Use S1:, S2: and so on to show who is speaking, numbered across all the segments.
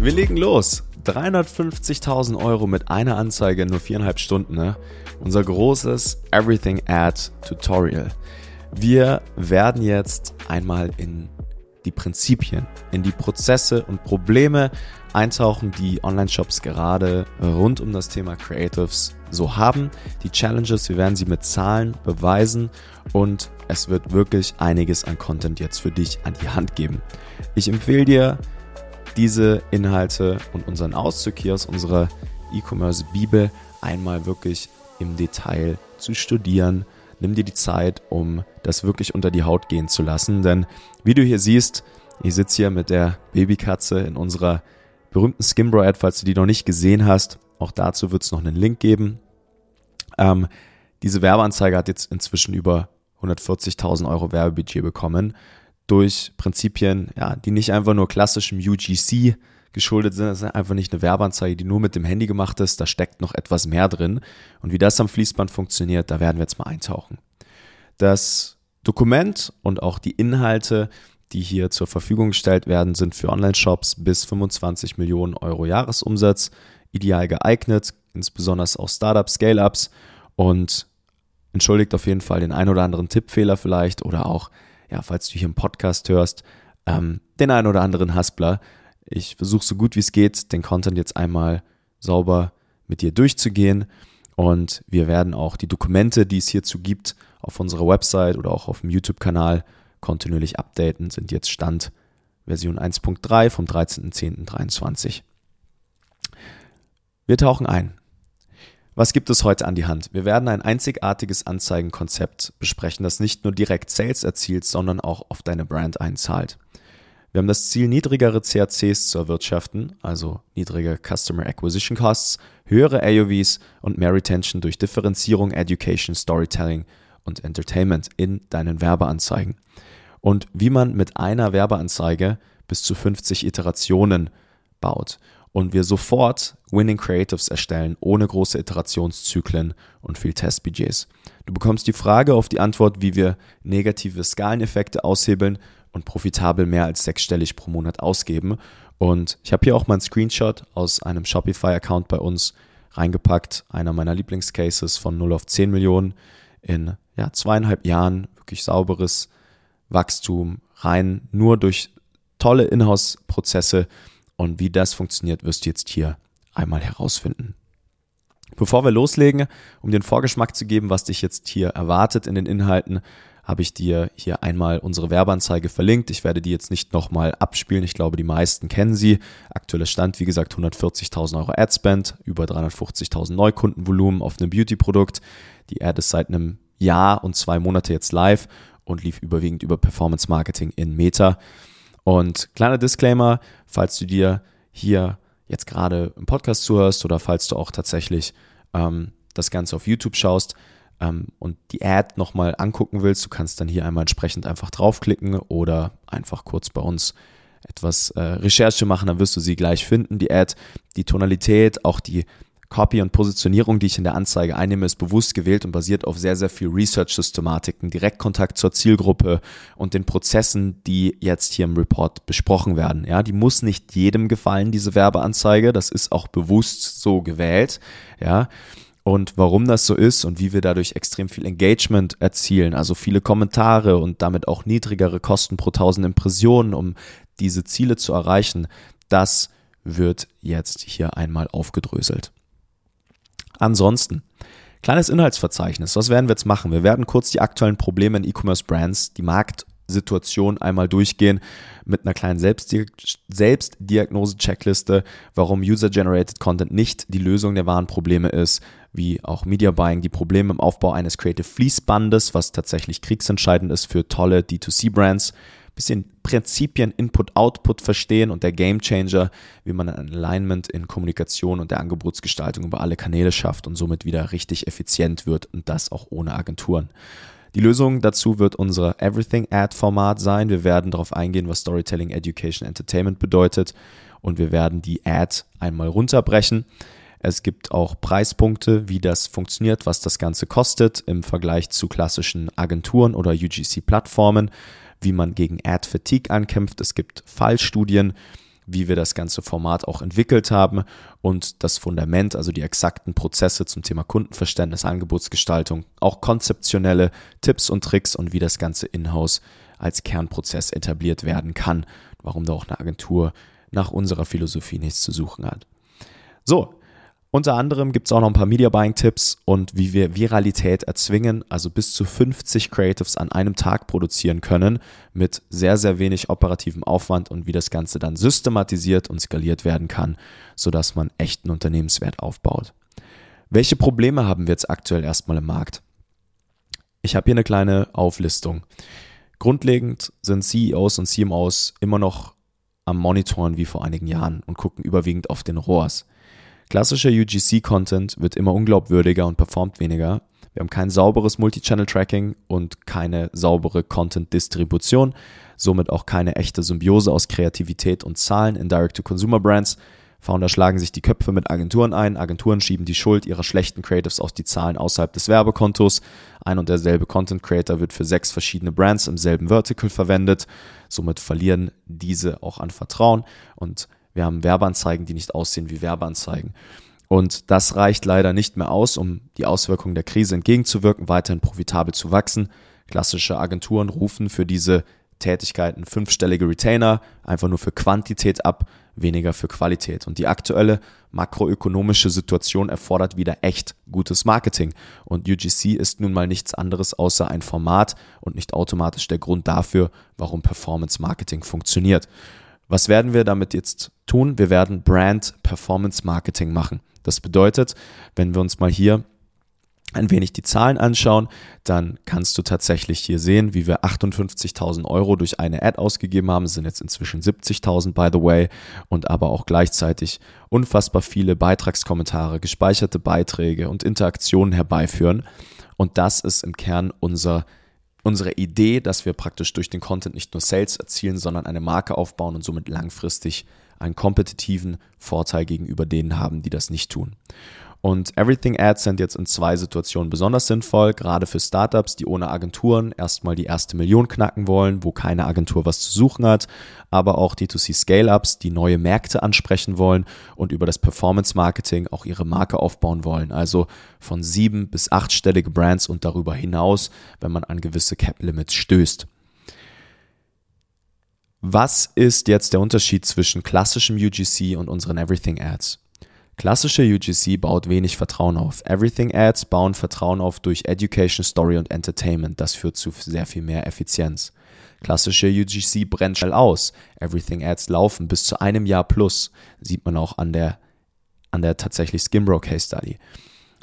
S1: Wir legen los. 350.000 Euro mit einer Anzeige in nur viereinhalb Stunden. Ne? Unser großes Everything Ad Tutorial. Wir werden jetzt einmal in die Prinzipien, in die Prozesse und Probleme eintauchen, die Online-Shops gerade rund um das Thema Creatives so haben. Die Challenges, wir werden sie mit Zahlen beweisen und es wird wirklich einiges an Content jetzt für dich an die Hand geben. Ich empfehle dir, diese Inhalte und unseren Auszug hier aus unserer E-Commerce-Bibel einmal wirklich im Detail zu studieren. Nimm dir die Zeit, um das wirklich unter die Haut gehen zu lassen. Denn wie du hier siehst, ich sitze hier mit der Babykatze in unserer berühmten Skimbro-Ad, falls du die noch nicht gesehen hast. Auch dazu wird es noch einen Link geben. Ähm, diese Werbeanzeige hat jetzt inzwischen über 140.000 Euro Werbebudget bekommen durch Prinzipien, ja, die nicht einfach nur klassischem UGC geschuldet sind. Das ist einfach nicht eine Werbeanzeige, die nur mit dem Handy gemacht ist. Da steckt noch etwas mehr drin. Und wie das am Fließband funktioniert, da werden wir jetzt mal eintauchen. Das Dokument und auch die Inhalte, die hier zur Verfügung gestellt werden, sind für Online-Shops bis 25 Millionen Euro Jahresumsatz ideal geeignet, insbesondere auch Startups, Scale-Ups und entschuldigt auf jeden Fall den ein oder anderen Tippfehler vielleicht oder auch, ja, falls du hier im Podcast hörst, ähm, den ein oder anderen Haspler. Ich versuche so gut wie es geht, den Content jetzt einmal sauber mit dir durchzugehen und wir werden auch die Dokumente, die es hierzu gibt, auf unserer Website oder auch auf dem YouTube-Kanal kontinuierlich updaten, sind jetzt Stand Version 1.3 vom 13.10.23. Wir tauchen ein. Was gibt es heute an die Hand? Wir werden ein einzigartiges Anzeigenkonzept besprechen, das nicht nur direkt Sales erzielt, sondern auch auf deine Brand einzahlt. Wir haben das Ziel, niedrigere CACs zu erwirtschaften, also niedrige Customer Acquisition Costs, höhere AOVs und mehr Retention durch Differenzierung, Education, Storytelling und Entertainment in deinen Werbeanzeigen. Und wie man mit einer Werbeanzeige bis zu 50 Iterationen baut und wir sofort Winning Creatives erstellen, ohne große Iterationszyklen und viel Testbudgets. Du bekommst die Frage auf die Antwort, wie wir negative Skaleneffekte aushebeln und profitabel mehr als sechsstellig pro Monat ausgeben. Und ich habe hier auch mal einen Screenshot aus einem Shopify-Account bei uns reingepackt, einer meiner Lieblingscases von 0 auf 10 Millionen in ja, zweieinhalb Jahren, wirklich sauberes Wachstum rein, nur durch tolle Inhouse-Prozesse und wie das funktioniert, wirst du jetzt hier einmal herausfinden. Bevor wir loslegen, um den Vorgeschmack zu geben, was dich jetzt hier erwartet in den Inhalten, habe ich dir hier einmal unsere Werbeanzeige verlinkt. Ich werde die jetzt nicht nochmal abspielen. Ich glaube, die meisten kennen sie. Aktueller Stand, wie gesagt, 140.000 Euro Adspend, über 350.000 Neukundenvolumen auf einem Beauty-Produkt. Die Ad ist seit einem Jahr und zwei Monate jetzt live und lief überwiegend über Performance Marketing in Meta. Und kleiner Disclaimer, falls du dir hier jetzt gerade im Podcast zuhörst oder falls du auch tatsächlich ähm, das Ganze auf YouTube schaust ähm, und die Ad nochmal angucken willst, du kannst dann hier einmal entsprechend einfach draufklicken oder einfach kurz bei uns etwas äh, Recherche machen, dann wirst du sie gleich finden, die Ad, die Tonalität, auch die Copy und Positionierung, die ich in der Anzeige einnehme, ist bewusst gewählt und basiert auf sehr, sehr viel Research-Systematiken, Direktkontakt zur Zielgruppe und den Prozessen, die jetzt hier im Report besprochen werden. Ja, die muss nicht jedem gefallen, diese Werbeanzeige. Das ist auch bewusst so gewählt. Ja. Und warum das so ist und wie wir dadurch extrem viel Engagement erzielen, also viele Kommentare und damit auch niedrigere Kosten pro tausend Impressionen, um diese Ziele zu erreichen, das wird jetzt hier einmal aufgedröselt. Ansonsten, kleines Inhaltsverzeichnis. Was werden wir jetzt machen? Wir werden kurz die aktuellen Probleme in E-Commerce Brands, die Marktsituation einmal durchgehen mit einer kleinen Selbstdiagnose-Checkliste, warum User-Generated Content nicht die Lösung der wahren Probleme ist, wie auch Media Buying die Probleme im Aufbau eines Creative Fließbandes, was tatsächlich kriegsentscheidend ist für tolle D2C-Brands bisschen Prinzipien Input-Output verstehen und der Gamechanger, wie man ein Alignment in Kommunikation und der Angebotsgestaltung über alle Kanäle schafft und somit wieder richtig effizient wird und das auch ohne Agenturen. Die Lösung dazu wird unser Everything Ad Format sein. Wir werden darauf eingehen, was Storytelling, Education, Entertainment bedeutet und wir werden die Ad einmal runterbrechen. Es gibt auch Preispunkte, wie das funktioniert, was das Ganze kostet im Vergleich zu klassischen Agenturen oder UGC-Plattformen wie man gegen Ad-Fatigue ankämpft. Es gibt Fallstudien, wie wir das ganze Format auch entwickelt haben und das Fundament, also die exakten Prozesse zum Thema Kundenverständnis, Angebotsgestaltung, auch konzeptionelle Tipps und Tricks und wie das Ganze in-house als Kernprozess etabliert werden kann, warum da auch eine Agentur nach unserer Philosophie nichts zu suchen hat. So, unter anderem gibt es auch noch ein paar Media Buying Tipps und wie wir Viralität erzwingen, also bis zu 50 Creatives an einem Tag produzieren können mit sehr, sehr wenig operativem Aufwand und wie das Ganze dann systematisiert und skaliert werden kann, sodass man echten Unternehmenswert aufbaut. Welche Probleme haben wir jetzt aktuell erstmal im Markt? Ich habe hier eine kleine Auflistung. Grundlegend sind CEOs und CMOs immer noch am Monitoren wie vor einigen Jahren und gucken überwiegend auf den ROAS. Klassischer UGC-Content wird immer unglaubwürdiger und performt weniger. Wir haben kein sauberes Multichannel-Tracking und keine saubere Content-Distribution, somit auch keine echte Symbiose aus Kreativität und Zahlen in Direct-to-Consumer-Brands. Founder schlagen sich die Köpfe mit Agenturen ein. Agenturen schieben die Schuld ihrer schlechten Creatives auf die Zahlen außerhalb des Werbekontos. Ein und derselbe Content Creator wird für sechs verschiedene Brands im selben Vertical verwendet. Somit verlieren diese auch an Vertrauen und wir haben Werbeanzeigen, die nicht aussehen wie Werbeanzeigen. Und das reicht leider nicht mehr aus, um die Auswirkungen der Krise entgegenzuwirken, weiterhin profitabel zu wachsen. Klassische Agenturen rufen für diese Tätigkeiten fünfstellige Retainer, einfach nur für Quantität ab, weniger für Qualität. Und die aktuelle makroökonomische Situation erfordert wieder echt gutes Marketing. Und UGC ist nun mal nichts anderes außer ein Format und nicht automatisch der Grund dafür, warum Performance Marketing funktioniert. Was werden wir damit jetzt tun? Wir werden Brand Performance Marketing machen. Das bedeutet, wenn wir uns mal hier ein wenig die Zahlen anschauen, dann kannst du tatsächlich hier sehen, wie wir 58.000 Euro durch eine Ad ausgegeben haben. Es sind jetzt inzwischen 70.000, by the way, und aber auch gleichzeitig unfassbar viele Beitragskommentare, gespeicherte Beiträge und Interaktionen herbeiführen. Und das ist im Kern unser unsere Idee, dass wir praktisch durch den Content nicht nur Sales erzielen, sondern eine Marke aufbauen und somit langfristig einen kompetitiven Vorteil gegenüber denen haben, die das nicht tun. Und Everything Ads sind jetzt in zwei Situationen besonders sinnvoll, gerade für Startups, die ohne Agenturen erstmal die erste Million knacken wollen, wo keine Agentur was zu suchen hat, aber auch D2C Scale-Ups, die neue Märkte ansprechen wollen und über das Performance Marketing auch ihre Marke aufbauen wollen. Also von sieben bis achtstellige Brands und darüber hinaus, wenn man an gewisse Cap Limits stößt. Was ist jetzt der Unterschied zwischen klassischem UGC und unseren Everything Ads? Klassische UGC baut wenig Vertrauen auf. Everything Ads bauen Vertrauen auf durch Education, Story und Entertainment. Das führt zu sehr viel mehr Effizienz. Klassische UGC brennt schnell aus. Everything Ads laufen bis zu einem Jahr plus. Sieht man auch an der, an der tatsächlich Skimbro Case Study.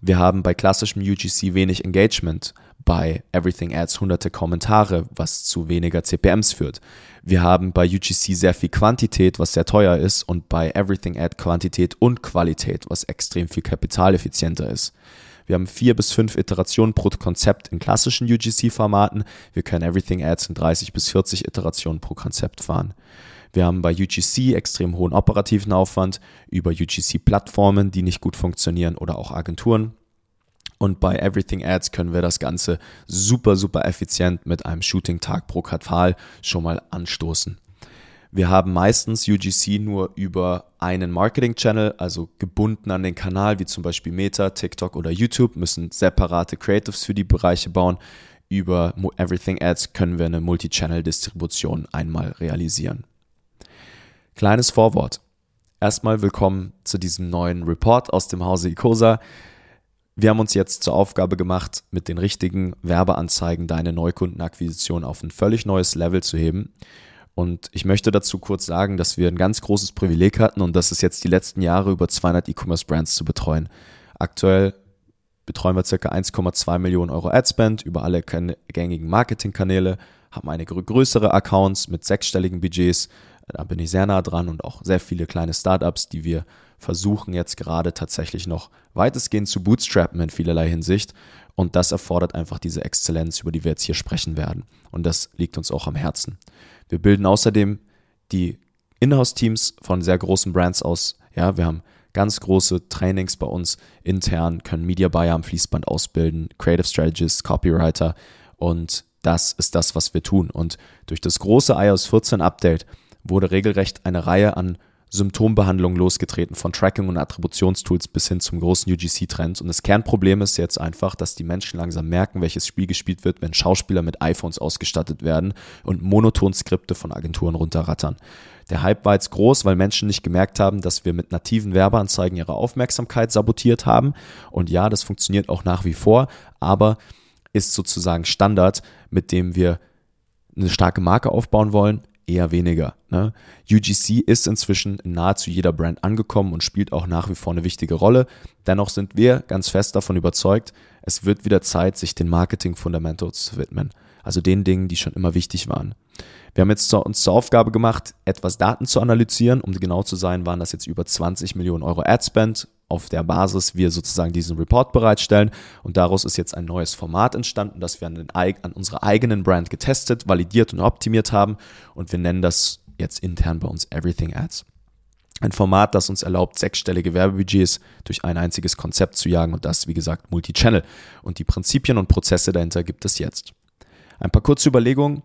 S1: Wir haben bei klassischem UGC wenig Engagement, bei Everything Ads hunderte Kommentare, was zu weniger CPMs führt. Wir haben bei UGC sehr viel Quantität, was sehr teuer ist, und bei Everything Ad Quantität und Qualität, was extrem viel kapitaleffizienter ist. Wir haben vier bis fünf Iterationen pro Konzept in klassischen UGC-Formaten. Wir können Everything Ads in 30 bis 40 Iterationen pro Konzept fahren. Wir haben bei UGC extrem hohen operativen Aufwand über UGC-Plattformen, die nicht gut funktionieren oder auch Agenturen. Und bei Everything Ads können wir das Ganze super, super effizient mit einem Shooting-Tag pro Quartal schon mal anstoßen. Wir haben meistens UGC nur über einen Marketing-Channel, also gebunden an den Kanal, wie zum Beispiel Meta, TikTok oder YouTube, müssen separate Creatives für die Bereiche bauen. Über Everything Ads können wir eine Multi-Channel-Distribution einmal realisieren. Kleines Vorwort. Erstmal willkommen zu diesem neuen Report aus dem Hause Icosa. Wir haben uns jetzt zur Aufgabe gemacht, mit den richtigen Werbeanzeigen deine Neukundenakquisition auf ein völlig neues Level zu heben. Und ich möchte dazu kurz sagen, dass wir ein ganz großes Privileg hatten und das ist jetzt die letzten Jahre über 200 E-Commerce-Brands zu betreuen. Aktuell betreuen wir ca. 1,2 Millionen Euro Adspend über alle gängigen Marketingkanäle, haben einige größere Accounts mit sechsstelligen Budgets. Da bin ich sehr nah dran und auch sehr viele kleine Startups, die wir versuchen jetzt gerade tatsächlich noch weitestgehend zu bootstrappen in vielerlei Hinsicht. Und das erfordert einfach diese Exzellenz, über die wir jetzt hier sprechen werden. Und das liegt uns auch am Herzen. Wir bilden außerdem die Inhouse-Teams von sehr großen Brands aus. Ja, wir haben ganz große Trainings bei uns intern, können Media Buyer am Fließband ausbilden, Creative Strategists, Copywriter. Und das ist das, was wir tun. Und durch das große iOS 14 Update wurde regelrecht eine Reihe an Symptombehandlung losgetreten, von Tracking und Attributionstools bis hin zum großen UGC-Trend. Und das Kernproblem ist jetzt einfach, dass die Menschen langsam merken, welches Spiel gespielt wird, wenn Schauspieler mit iPhones ausgestattet werden und monoton Skripte von Agenturen runterrattern. Der Hype war jetzt groß, weil Menschen nicht gemerkt haben, dass wir mit nativen Werbeanzeigen ihre Aufmerksamkeit sabotiert haben. Und ja, das funktioniert auch nach wie vor, aber ist sozusagen Standard, mit dem wir eine starke Marke aufbauen wollen, eher weniger. Ne? UGC ist inzwischen in nahezu jeder Brand angekommen und spielt auch nach wie vor eine wichtige Rolle. Dennoch sind wir ganz fest davon überzeugt, es wird wieder Zeit, sich den Marketing-Fundamentals zu widmen. Also den Dingen, die schon immer wichtig waren. Wir haben jetzt uns zur Aufgabe gemacht, etwas Daten zu analysieren. Um genau zu sein, waren das jetzt über 20 Millionen Euro Adspend, auf der Basis wir sozusagen diesen Report bereitstellen. Und daraus ist jetzt ein neues Format entstanden, das wir an, den, an unserer eigenen Brand getestet, validiert und optimiert haben. Und wir nennen das jetzt intern bei uns Everything Ads. Ein Format, das uns erlaubt, sechsstellige Werbebudgets durch ein einziges Konzept zu jagen und das, wie gesagt, Multichannel. Und die Prinzipien und Prozesse dahinter gibt es jetzt. Ein paar kurze Überlegungen.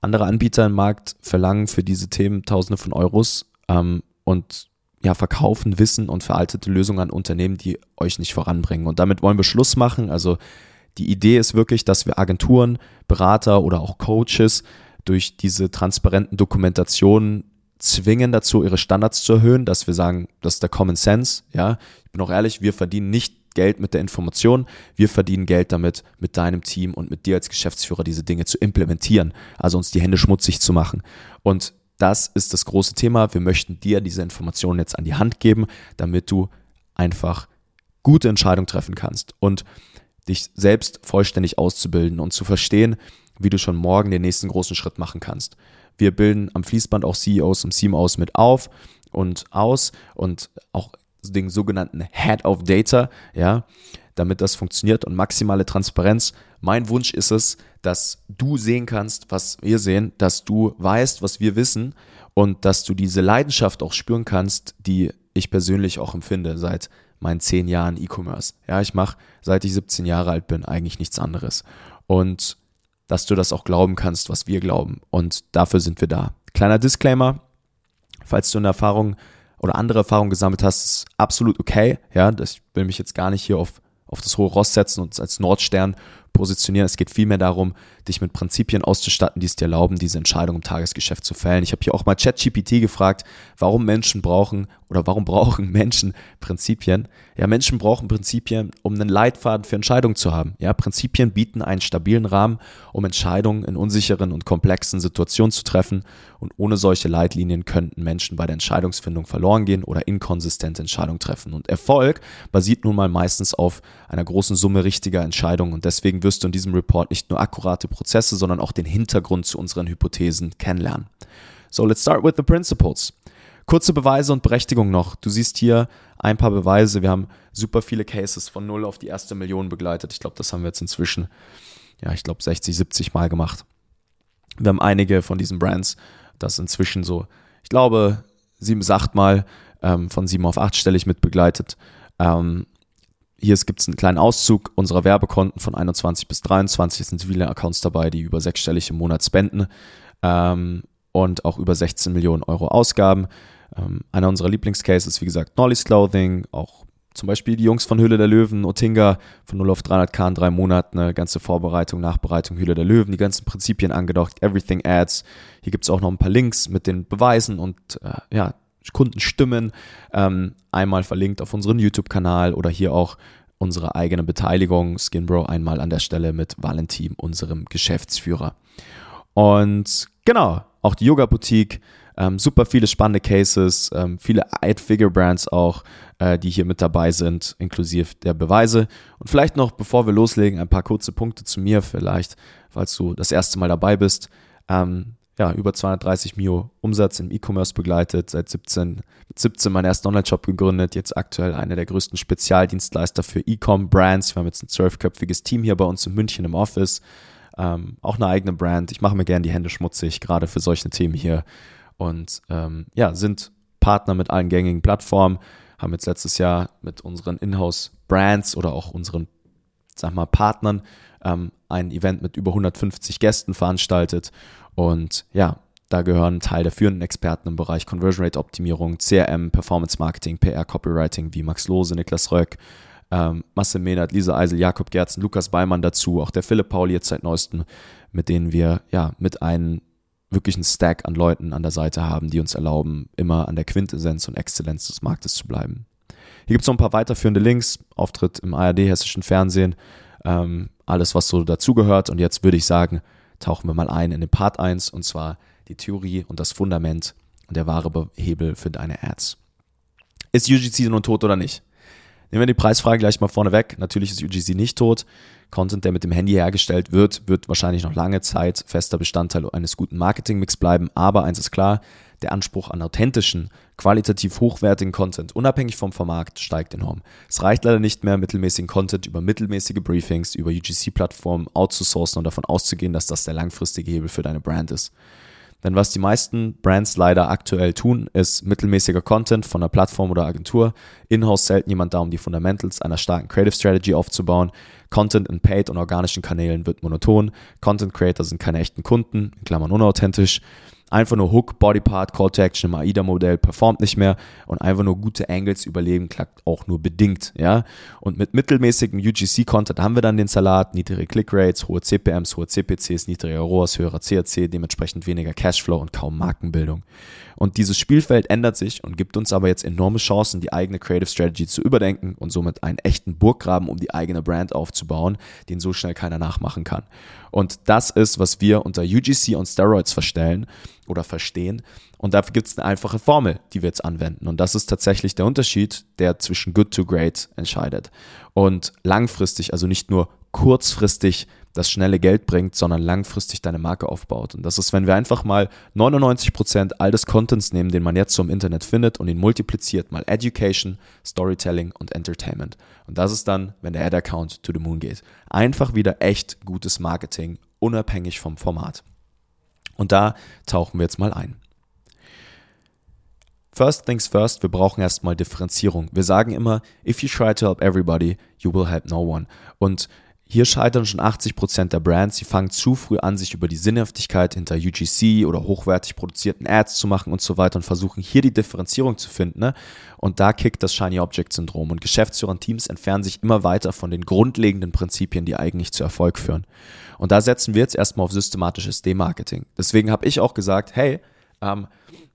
S1: Andere Anbieter im Markt verlangen für diese Themen Tausende von Euros ähm, und ja, verkaufen Wissen und veraltete Lösungen an Unternehmen, die euch nicht voranbringen. Und damit wollen wir Schluss machen. Also die Idee ist wirklich, dass wir Agenturen, Berater oder auch Coaches durch diese transparenten Dokumentationen zwingen dazu, ihre Standards zu erhöhen, dass wir sagen, das ist der Common Sense. Ja, ich bin auch ehrlich, wir verdienen nicht Geld mit der Information, wir verdienen Geld damit, mit deinem Team und mit dir als Geschäftsführer diese Dinge zu implementieren, also uns die Hände schmutzig zu machen. Und das ist das große Thema. Wir möchten dir diese Informationen jetzt an die Hand geben, damit du einfach gute Entscheidungen treffen kannst und dich selbst vollständig auszubilden und zu verstehen, wie du schon morgen den nächsten großen Schritt machen kannst. Wir bilden am Fließband auch CEOs und CMOs mit auf und aus und auch den sogenannten Head of Data, ja, damit das funktioniert und maximale Transparenz. Mein Wunsch ist es, dass du sehen kannst, was wir sehen, dass du weißt, was wir wissen und dass du diese Leidenschaft auch spüren kannst, die ich persönlich auch empfinde seit meinen zehn Jahren E-Commerce. Ja, ich mache, seit ich 17 Jahre alt bin, eigentlich nichts anderes. Und dass du das auch glauben kannst, was wir glauben. Und dafür sind wir da. Kleiner Disclaimer, falls du eine Erfahrung oder andere Erfahrungen gesammelt hast, ist absolut okay. Ja, das, ich will mich jetzt gar nicht hier auf, auf das hohe Ross setzen und als Nordstern positionieren. Es geht vielmehr darum, dich mit Prinzipien auszustatten, die es dir erlauben, diese Entscheidung im Tagesgeschäft zu fällen. Ich habe hier auch mal ChatGPT gefragt, warum Menschen brauchen oder warum brauchen Menschen Prinzipien? Ja, Menschen brauchen Prinzipien, um einen Leitfaden für Entscheidungen zu haben. Ja, Prinzipien bieten einen stabilen Rahmen, um Entscheidungen in unsicheren und komplexen Situationen zu treffen. Und ohne solche Leitlinien könnten Menschen bei der Entscheidungsfindung verloren gehen oder inkonsistente Entscheidungen treffen. Und Erfolg basiert nun mal meistens auf einer großen Summe richtiger Entscheidungen. Und deswegen wirst du in diesem Report nicht nur akkurate Prozesse, sondern auch den Hintergrund zu unseren Hypothesen kennenlernen. So, let's start with the principles. Kurze Beweise und Berechtigung noch. Du siehst hier ein paar Beweise. Wir haben super viele Cases von null auf die erste Million begleitet. Ich glaube, das haben wir jetzt inzwischen, ja, ich glaube 60, 70 Mal gemacht. Wir haben einige von diesen Brands, das inzwischen so, ich glaube, sieben acht Mal ähm, von sieben auf achtstellig mit begleitet. Ähm, hier gibt es einen kleinen Auszug unserer Werbekonten von 21 bis 23. Es sind viele Accounts dabei, die über sechsstellig im Monat spenden ähm, und auch über 16 Millionen Euro Ausgaben. Ähm, einer unserer Lieblingscases, wie gesagt, Nolly's Clothing, auch zum Beispiel die Jungs von Hülle der Löwen, Otinga von 0 auf 300k in drei Monaten, eine ganze Vorbereitung, Nachbereitung Hülle der Löwen, die ganzen Prinzipien angedacht, Everything Ads. Hier gibt es auch noch ein paar Links mit den Beweisen und äh, ja, Kundenstimmen. Ähm, einmal verlinkt auf unseren YouTube-Kanal oder hier auch unsere eigene Beteiligung, Skinbro, einmal an der Stelle mit Valentin, unserem Geschäftsführer. Und genau, auch die Yoga-Boutique ähm, super viele spannende Cases, ähm, viele Eight-Figure-Brands auch, äh, die hier mit dabei sind, inklusive der Beweise. Und vielleicht noch, bevor wir loslegen, ein paar kurze Punkte zu mir, vielleicht, falls du das erste Mal dabei bist. Ähm, ja, über 230 Mio Umsatz im E-Commerce begleitet, seit 17, mit 17 meinen ersten Online-Shop gegründet, jetzt aktuell einer der größten Spezialdienstleister für E-Com-Brands. Wir haben jetzt ein zwölfköpfiges Team hier bei uns in München im Office. Ähm, auch eine eigene Brand. Ich mache mir gerne die Hände schmutzig, gerade für solche Themen hier und ähm, ja, sind Partner mit allen gängigen Plattformen, haben jetzt letztes Jahr mit unseren Inhouse-Brands oder auch unseren, sag mal, Partnern ähm, ein Event mit über 150 Gästen veranstaltet und ja, Da gehören Teil der führenden Experten im Bereich Conversion Rate Optimierung, CRM, Performance Marketing, PR, Copywriting wie Max Lose, Niklas Röck, ähm, Masse Mehnert, Lisa Eisel, Jakob Gerzen, Lukas Beimann dazu, auch der Philipp Pauli jetzt seit neuestem, mit denen wir ja mit einem wirklichen Stack an Leuten an der Seite haben, die uns erlauben, immer an der Quintessenz und Exzellenz des Marktes zu bleiben. Hier gibt es noch ein paar weiterführende Links, Auftritt im ARD, hessischen Fernsehen, ähm, alles, was so dazugehört. Und jetzt würde ich sagen, tauchen wir mal ein in den Part 1 und zwar die Theorie und das Fundament und der wahre Hebel für deine Ads. Ist UGC nun tot oder nicht? Nehmen wir die Preisfrage gleich mal vorne weg. Natürlich ist UGC nicht tot. Content, der mit dem Handy hergestellt wird, wird wahrscheinlich noch lange Zeit fester Bestandteil eines guten Marketingmix bleiben. Aber eins ist klar, der Anspruch an authentischen, qualitativ hochwertigen Content, unabhängig vom Format, steigt enorm. Es reicht leider nicht mehr, mittelmäßigen Content über mittelmäßige Briefings, über UGC-Plattformen outzusourcen und davon auszugehen, dass das der langfristige Hebel für deine Brand ist. Denn was die meisten Brands leider aktuell tun, ist mittelmäßiger Content von einer Plattform oder Agentur. In-house selten jemand da, um die Fundamentals einer starken Creative Strategy aufzubauen. Content in paid und organischen Kanälen wird monoton. Content Creator sind keine echten Kunden, in Klammern unauthentisch. Einfach nur Hook, Bodypart, Call to Action im AIDA-Modell performt nicht mehr und einfach nur gute Angles überleben klappt auch nur bedingt, ja. Und mit mittelmäßigem UGC-Content haben wir dann den Salat, niedrige Click-Rates, hohe CPMs, hohe CPCs, niedriger ROAS, höherer CAC, dementsprechend weniger Cashflow und kaum Markenbildung. Und dieses Spielfeld ändert sich und gibt uns aber jetzt enorme Chancen, die eigene Creative Strategy zu überdenken und somit einen echten Burggraben um die eigene Brand aufzubauen, den so schnell keiner nachmachen kann. Und das ist, was wir unter UGC und Steroids verstellen oder verstehen. Und dafür gibt es eine einfache Formel, die wir jetzt anwenden. Und das ist tatsächlich der Unterschied, der zwischen good to great entscheidet. Und langfristig, also nicht nur kurzfristig das schnelle Geld bringt, sondern langfristig deine Marke aufbaut. Und das ist, wenn wir einfach mal 99% all des Contents nehmen, den man jetzt so im Internet findet und ihn multipliziert, mal Education, Storytelling und Entertainment. Und das ist dann, wenn der Ad-Account to the moon geht. Einfach wieder echt gutes Marketing, unabhängig vom Format. Und da tauchen wir jetzt mal ein. First things first, wir brauchen erstmal Differenzierung. Wir sagen immer, if you try to help everybody, you will help no one. Und hier scheitern schon 80% der Brands. Sie fangen zu früh an, sich über die Sinnhaftigkeit hinter UGC oder hochwertig produzierten Ads zu machen und so weiter und versuchen hier die Differenzierung zu finden. Ne? Und da kickt das Shiny Object Syndrom. Und Geschäftsführer und Teams entfernen sich immer weiter von den grundlegenden Prinzipien, die eigentlich zu Erfolg führen. Und da setzen wir jetzt erstmal auf systematisches Demarketing. Deswegen habe ich auch gesagt, hey, ähm,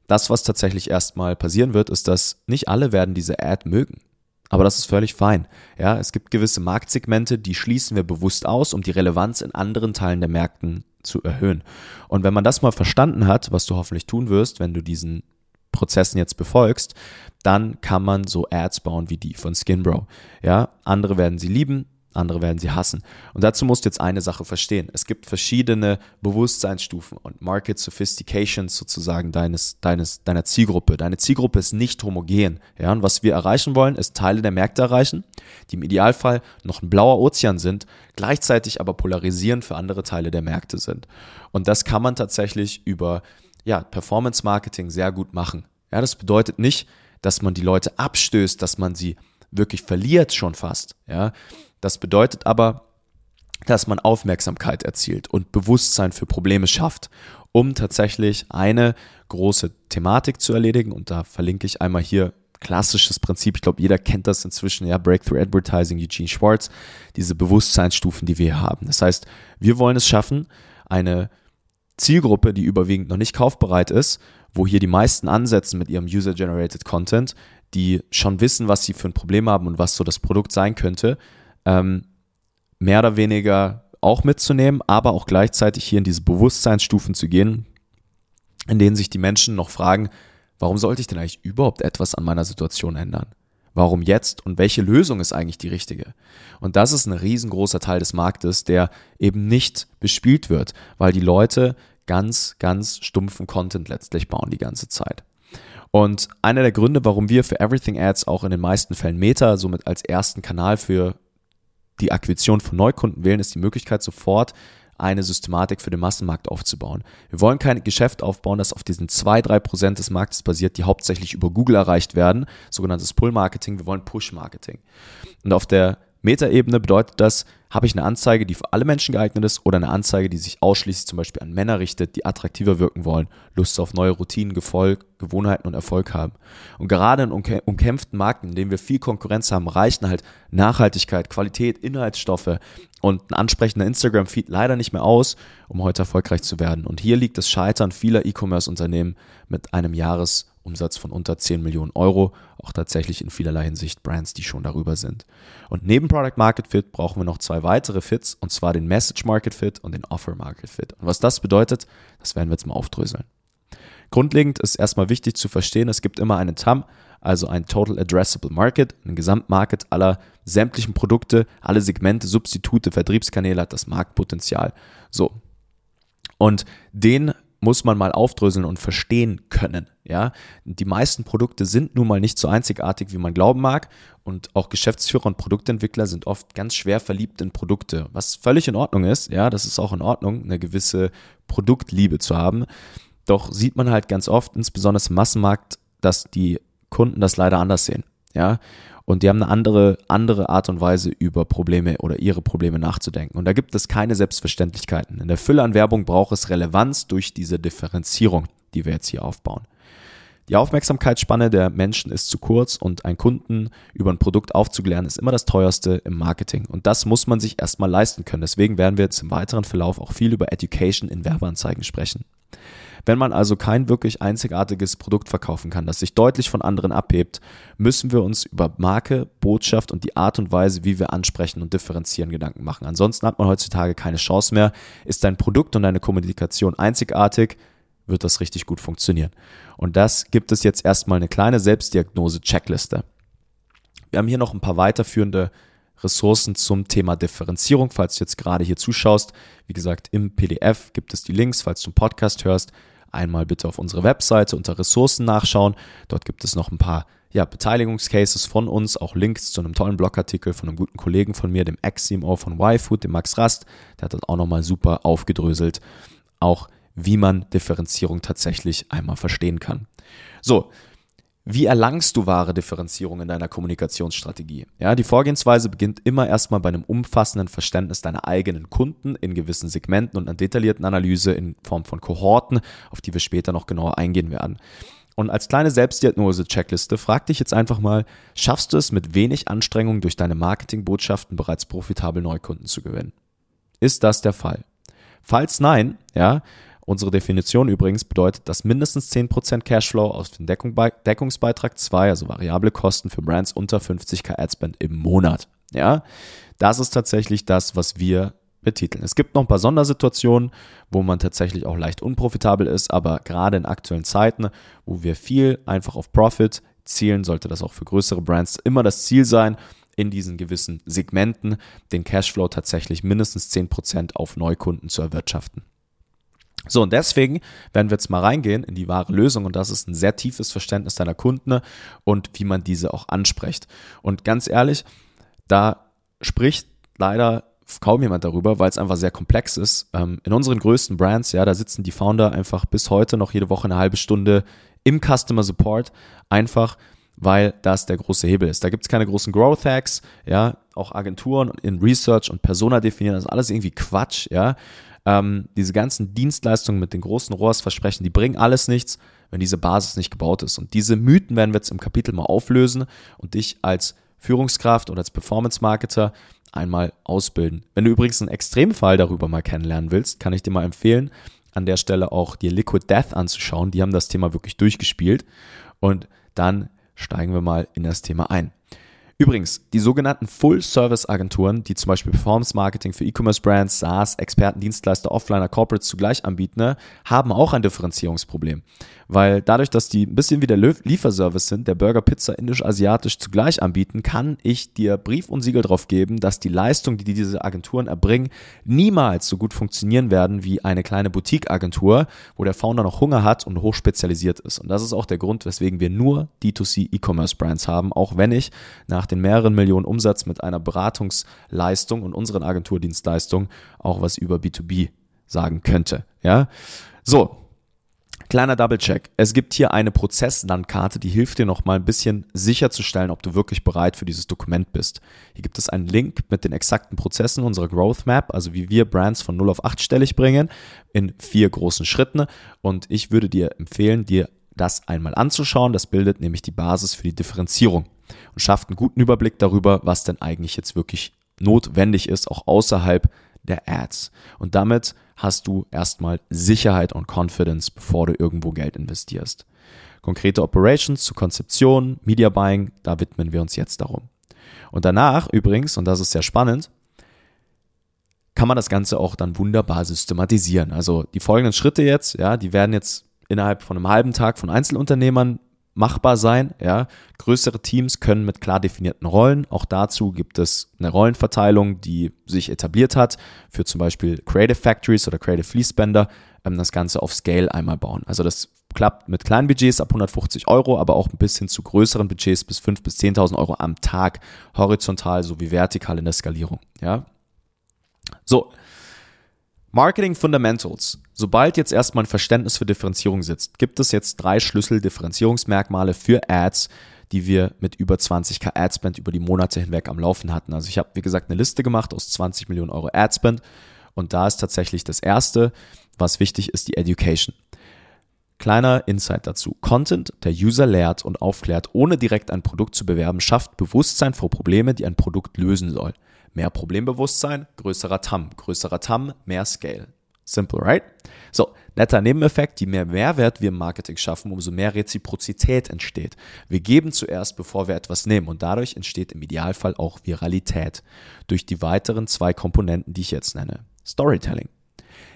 S1: das, was tatsächlich erstmal passieren wird, ist, dass nicht alle werden diese Ad mögen. Aber das ist völlig fein. Ja, es gibt gewisse Marktsegmente, die schließen wir bewusst aus, um die Relevanz in anderen Teilen der Märkten zu erhöhen. Und wenn man das mal verstanden hat, was du hoffentlich tun wirst, wenn du diesen Prozessen jetzt befolgst, dann kann man so Ads bauen wie die von Skinbro. Ja, andere werden sie lieben, andere werden sie hassen. Und dazu musst du jetzt eine Sache verstehen. Es gibt verschiedene Bewusstseinsstufen und Market Sophistications sozusagen deines, deines, deiner Zielgruppe. Deine Zielgruppe ist nicht homogen. Ja, und was wir erreichen wollen, ist Teile der Märkte erreichen, die im Idealfall noch ein blauer Ozean sind, gleichzeitig aber polarisierend für andere Teile der Märkte sind. Und das kann man tatsächlich über ja, Performance Marketing sehr gut machen. Ja, das bedeutet nicht, dass man die Leute abstößt, dass man sie wirklich verliert schon fast. Ja, das bedeutet aber, dass man Aufmerksamkeit erzielt und Bewusstsein für Probleme schafft, um tatsächlich eine große Thematik zu erledigen. Und da verlinke ich einmal hier klassisches Prinzip. Ich glaube, jeder kennt das inzwischen, ja, Breakthrough Advertising, Eugene Schwartz, diese Bewusstseinsstufen, die wir haben. Das heißt, wir wollen es schaffen, eine Zielgruppe, die überwiegend noch nicht kaufbereit ist, wo hier die meisten ansetzen mit ihrem User-Generated Content, die schon wissen, was sie für ein Problem haben und was so das Produkt sein könnte, ähm, mehr oder weniger auch mitzunehmen, aber auch gleichzeitig hier in diese Bewusstseinsstufen zu gehen, in denen sich die Menschen noch fragen, warum sollte ich denn eigentlich überhaupt etwas an meiner Situation ändern? Warum jetzt und welche Lösung ist eigentlich die richtige? Und das ist ein riesengroßer Teil des Marktes, der eben nicht bespielt wird, weil die Leute ganz, ganz stumpfen Content letztlich bauen die ganze Zeit. Und einer der Gründe, warum wir für Everything Ads auch in den meisten Fällen Meta somit als ersten Kanal für die Akquisition von Neukunden wählen, ist die Möglichkeit, sofort eine Systematik für den Massenmarkt aufzubauen. Wir wollen kein Geschäft aufbauen, das auf diesen 2-3% des Marktes basiert, die hauptsächlich über Google erreicht werden, sogenanntes Pull-Marketing. Wir wollen Push-Marketing. Und auf der Metaebene bedeutet das, habe ich eine Anzeige, die für alle Menschen geeignet ist oder eine Anzeige, die sich ausschließlich zum Beispiel an Männer richtet, die attraktiver wirken wollen, Lust auf neue Routinen, Gefolg, Gewohnheiten und Erfolg haben. Und gerade in umkämpften Marken, in denen wir viel Konkurrenz haben, reichen halt Nachhaltigkeit, Qualität, Inhaltsstoffe und ein ansprechender Instagram-Feed leider nicht mehr aus, um heute erfolgreich zu werden. Und hier liegt das Scheitern vieler E-Commerce-Unternehmen mit einem Jahres- Umsatz von unter 10 Millionen Euro, auch tatsächlich in vielerlei Hinsicht Brands, die schon darüber sind. Und neben Product Market Fit brauchen wir noch zwei weitere Fits, und zwar den Message Market Fit und den Offer Market Fit. Und was das bedeutet, das werden wir jetzt mal aufdröseln. Grundlegend ist erstmal wichtig zu verstehen, es gibt immer einen TAM, also ein Total Addressable Market, ein Gesamtmarket aller sämtlichen Produkte, alle Segmente, Substitute, Vertriebskanäle hat das Marktpotenzial. So. Und den muss man mal aufdröseln und verstehen können. Ja, die meisten Produkte sind nun mal nicht so einzigartig, wie man glauben mag. Und auch Geschäftsführer und Produktentwickler sind oft ganz schwer verliebt in Produkte, was völlig in Ordnung ist. Ja, das ist auch in Ordnung, eine gewisse Produktliebe zu haben. Doch sieht man halt ganz oft, insbesondere im Massenmarkt, dass die Kunden das leider anders sehen. Ja, und die haben eine andere, andere Art und Weise, über Probleme oder ihre Probleme nachzudenken. Und da gibt es keine Selbstverständlichkeiten. In der Fülle an Werbung braucht es Relevanz durch diese Differenzierung, die wir jetzt hier aufbauen. Die Aufmerksamkeitsspanne der Menschen ist zu kurz und einen Kunden über ein Produkt aufzuklären ist immer das teuerste im Marketing. Und das muss man sich erstmal leisten können. Deswegen werden wir jetzt im weiteren Verlauf auch viel über Education in Werbeanzeigen sprechen. Wenn man also kein wirklich einzigartiges Produkt verkaufen kann, das sich deutlich von anderen abhebt, müssen wir uns über Marke, Botschaft und die Art und Weise, wie wir ansprechen und differenzieren, Gedanken machen. Ansonsten hat man heutzutage keine Chance mehr. Ist dein Produkt und deine Kommunikation einzigartig, wird das richtig gut funktionieren. Und das gibt es jetzt erstmal eine kleine Selbstdiagnose-Checkliste. Wir haben hier noch ein paar weiterführende Ressourcen zum Thema Differenzierung, falls du jetzt gerade hier zuschaust. Wie gesagt, im PDF gibt es die Links, falls du einen Podcast hörst einmal bitte auf unsere Webseite unter Ressourcen nachschauen. Dort gibt es noch ein paar ja, Beteiligungscases von uns, auch Links zu einem tollen Blogartikel von einem guten Kollegen von mir, dem Ex-CMO von YFood, dem Max Rast. Der hat das auch nochmal super aufgedröselt. Auch wie man Differenzierung tatsächlich einmal verstehen kann. So, wie erlangst du wahre Differenzierung in deiner Kommunikationsstrategie? Ja, die Vorgehensweise beginnt immer erstmal bei einem umfassenden Verständnis deiner eigenen Kunden in gewissen Segmenten und einer detaillierten Analyse in Form von Kohorten, auf die wir später noch genauer eingehen werden. Und als kleine Selbstdiagnose-Checkliste frag dich jetzt einfach mal, schaffst du es mit wenig Anstrengung durch deine Marketingbotschaften bereits profitabel Neukunden zu gewinnen? Ist das der Fall? Falls nein, ja, Unsere Definition übrigens bedeutet, dass mindestens 10% Cashflow aus dem Deckung Deckungsbeitrag 2, also variable Kosten für Brands unter 50k Adspend im Monat. Ja, das ist tatsächlich das, was wir betiteln. Es gibt noch ein paar Sondersituationen, wo man tatsächlich auch leicht unprofitabel ist, aber gerade in aktuellen Zeiten, wo wir viel einfach auf Profit zielen, sollte das auch für größere Brands immer das Ziel sein, in diesen gewissen Segmenten den Cashflow tatsächlich mindestens 10% auf Neukunden zu erwirtschaften. So, und deswegen werden wir jetzt mal reingehen in die wahre Lösung und das ist ein sehr tiefes Verständnis deiner Kunden und wie man diese auch anspricht. Und ganz ehrlich, da spricht leider kaum jemand darüber, weil es einfach sehr komplex ist. Ähm, in unseren größten Brands, ja, da sitzen die Founder einfach bis heute noch jede Woche eine halbe Stunde im Customer Support, einfach weil das der große Hebel ist. Da gibt es keine großen Growth Hacks, ja, auch Agenturen in Research und Persona definieren, das ist alles irgendwie Quatsch, ja. Ähm, diese ganzen Dienstleistungen mit den großen ROAS-Versprechen, die bringen alles nichts, wenn diese Basis nicht gebaut ist. Und diese Mythen werden wir jetzt im Kapitel mal auflösen und dich als Führungskraft oder als Performance-Marketer einmal ausbilden. Wenn du übrigens einen Extremfall darüber mal kennenlernen willst, kann ich dir mal empfehlen, an der Stelle auch dir Liquid Death anzuschauen. Die haben das Thema wirklich durchgespielt. Und dann steigen wir mal in das Thema ein. Übrigens, die sogenannten Full-Service-Agenturen, die zum Beispiel Performance-Marketing für E-Commerce-Brands, SaaS, Experten, Dienstleister, Offliner, Corporates zugleich anbieten, ne, haben auch ein Differenzierungsproblem. Weil dadurch, dass die ein bisschen wie der Lieferservice sind, der Burger, Pizza, Indisch, Asiatisch zugleich anbieten, kann ich dir Brief und Siegel drauf geben, dass die Leistung, die diese Agenturen erbringen, niemals so gut funktionieren werden wie eine kleine Boutique-Agentur, wo der Founder noch Hunger hat und hochspezialisiert ist. Und das ist auch der Grund, weswegen wir nur D2C E-Commerce-Brands haben, auch wenn ich nach den mehreren Millionen Umsatz mit einer Beratungsleistung und unseren Agenturdienstleistungen auch was über B2B sagen könnte. Ja, so, Kleiner Double-Check. Es gibt hier eine Prozesslandkarte, die hilft dir nochmal ein bisschen sicherzustellen, ob du wirklich bereit für dieses Dokument bist. Hier gibt es einen Link mit den exakten Prozessen unserer Growth Map, also wie wir Brands von 0 auf 8 stellig bringen, in vier großen Schritten. Und ich würde dir empfehlen, dir das einmal anzuschauen. Das bildet nämlich die Basis für die Differenzierung und schafft einen guten Überblick darüber, was denn eigentlich jetzt wirklich notwendig ist, auch außerhalb der Ads. Und damit hast du erstmal Sicherheit und Confidence, bevor du irgendwo Geld investierst. Konkrete Operations zu Konzeption, Media Buying, da widmen wir uns jetzt darum. Und danach übrigens, und das ist sehr spannend, kann man das Ganze auch dann wunderbar systematisieren. Also die folgenden Schritte jetzt, ja, die werden jetzt innerhalb von einem halben Tag von Einzelunternehmern machbar sein. Ja. Größere Teams können mit klar definierten Rollen. Auch dazu gibt es eine Rollenverteilung, die sich etabliert hat für zum Beispiel Creative Factories oder Creative Fließbänder, ähm, das Ganze auf Scale einmal bauen. Also das klappt mit kleinen Budgets ab 150 Euro, aber auch ein bisschen zu größeren Budgets bis 5.000 bis 10.000 Euro am Tag, horizontal sowie vertikal in der Skalierung. Ja. So, Marketing Fundamentals. Sobald jetzt erstmal ein Verständnis für Differenzierung sitzt, gibt es jetzt drei Schlüssel-Differenzierungsmerkmale für Ads, die wir mit über 20k Adspend über die Monate hinweg am Laufen hatten. Also ich habe, wie gesagt, eine Liste gemacht aus 20 Millionen Euro Adspend und da ist tatsächlich das erste, was wichtig ist, die Education. Kleiner Insight dazu. Content, der User lehrt und aufklärt, ohne direkt ein Produkt zu bewerben, schafft Bewusstsein vor Probleme, die ein Produkt lösen soll. Mehr Problembewusstsein, größerer TAM. Größerer TAM, mehr Scale. Simple, right? So, netter Nebeneffekt, je mehr Mehrwert wir im Marketing schaffen, umso mehr Reziprozität entsteht. Wir geben zuerst, bevor wir etwas nehmen und dadurch entsteht im Idealfall auch Viralität durch die weiteren zwei Komponenten, die ich jetzt nenne. Storytelling.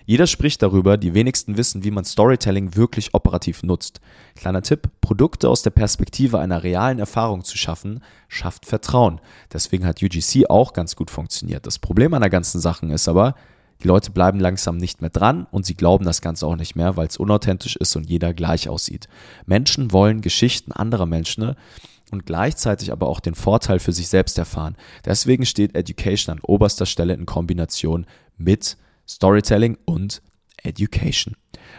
S1: Jeder spricht darüber, die wenigsten wissen, wie man Storytelling wirklich operativ nutzt. Kleiner Tipp, Produkte aus der Perspektive einer realen Erfahrung zu schaffen, schafft Vertrauen. Deswegen hat UGC auch ganz gut funktioniert. Das Problem an der ganzen Sache ist aber, die Leute bleiben langsam nicht mehr dran und sie glauben das Ganze auch nicht mehr, weil es unauthentisch ist und jeder gleich aussieht. Menschen wollen Geschichten anderer Menschen und gleichzeitig aber auch den Vorteil für sich selbst erfahren. Deswegen steht Education an oberster Stelle in Kombination mit Storytelling und Education.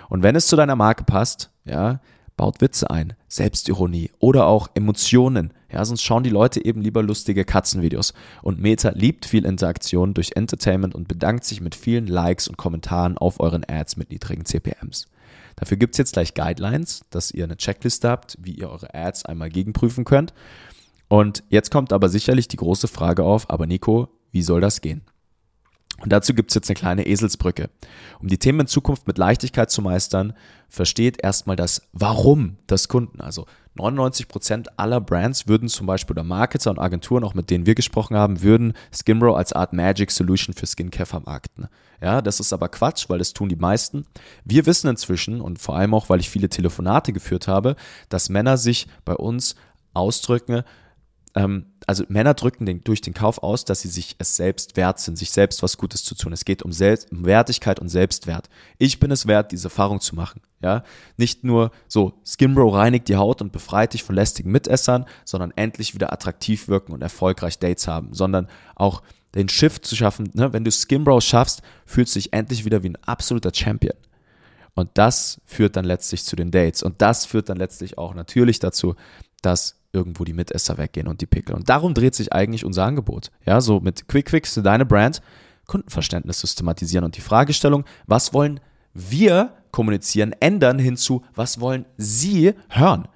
S1: Und wenn es zu deiner Marke passt, ja, baut Witze ein, Selbstironie oder auch Emotionen. Ja, sonst schauen die Leute eben lieber lustige Katzenvideos. Und Meta liebt viel Interaktion durch Entertainment und bedankt sich mit vielen Likes und Kommentaren auf euren Ads mit niedrigen CPMs. Dafür gibt es jetzt gleich Guidelines, dass ihr eine Checkliste habt, wie ihr eure Ads einmal gegenprüfen könnt. Und jetzt kommt aber sicherlich die große Frage auf, aber Nico, wie soll das gehen? Und dazu gibt's jetzt eine kleine Eselsbrücke. Um die Themen in Zukunft mit Leichtigkeit zu meistern, versteht erstmal das Warum des Kunden. Also 99 Prozent aller Brands würden zum Beispiel oder Marketer und Agenturen, auch mit denen wir gesprochen haben, würden Skinbro als Art Magic Solution für Skincare vermarkten. Ja, das ist aber Quatsch, weil das tun die meisten. Wir wissen inzwischen und vor allem auch, weil ich viele Telefonate geführt habe, dass Männer sich bei uns ausdrücken, also Männer drücken den, durch den Kauf aus, dass sie sich es selbst wert sind, sich selbst was Gutes zu tun. Es geht um, Selbst, um Wertigkeit und Selbstwert. Ich bin es wert, diese Erfahrung zu machen. Ja, nicht nur so Skinbro reinigt die Haut und befreit dich von lästigen Mitessern, sondern endlich wieder attraktiv wirken und erfolgreich Dates haben, sondern auch den Shift zu schaffen. Ne? Wenn du Skinbro schaffst, fühlst du dich endlich wieder wie ein absoluter Champion. Und das führt dann letztlich zu den Dates. Und das führt dann letztlich auch natürlich dazu, dass irgendwo die Mitesser weggehen und die Pickel. Und darum dreht sich eigentlich unser Angebot. Ja, so mit Quick Fix für deine Brand Kundenverständnis systematisieren und die Fragestellung, was wollen wir kommunizieren, ändern hinzu, was wollen Sie hören?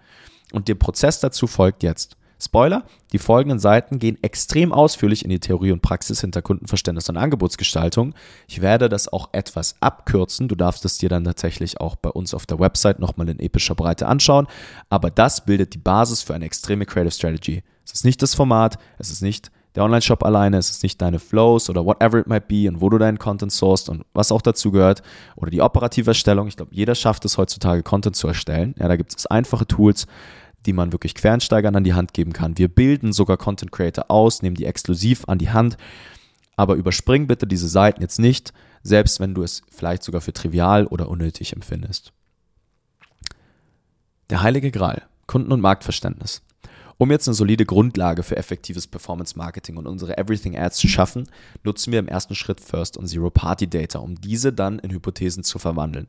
S1: Und der Prozess dazu folgt jetzt. Spoiler, die folgenden Seiten gehen extrem ausführlich in die Theorie und Praxis hinter Kundenverständnis und Angebotsgestaltung. Ich werde das auch etwas abkürzen. Du darfst es dir dann tatsächlich auch bei uns auf der Website nochmal in epischer Breite anschauen. Aber das bildet die Basis für eine extreme Creative Strategy. Es ist nicht das Format, es ist nicht der Online-Shop alleine, es ist nicht deine Flows oder whatever it might be und wo du deinen Content sourcest und was auch dazu gehört oder die operative Erstellung. Ich glaube, jeder schafft es heutzutage, Content zu erstellen. Ja, da gibt es einfache Tools die man wirklich Quereinsteigern an die Hand geben kann. Wir bilden sogar Content Creator aus, nehmen die exklusiv an die Hand. Aber überspring bitte diese Seiten jetzt nicht, selbst wenn du es vielleicht sogar für trivial oder unnötig empfindest. Der heilige Gral, Kunden- und Marktverständnis. Um jetzt eine solide Grundlage für effektives Performance Marketing und unsere Everything Ads zu schaffen, nutzen wir im ersten Schritt First und Zero Party Data, um diese dann in Hypothesen zu verwandeln.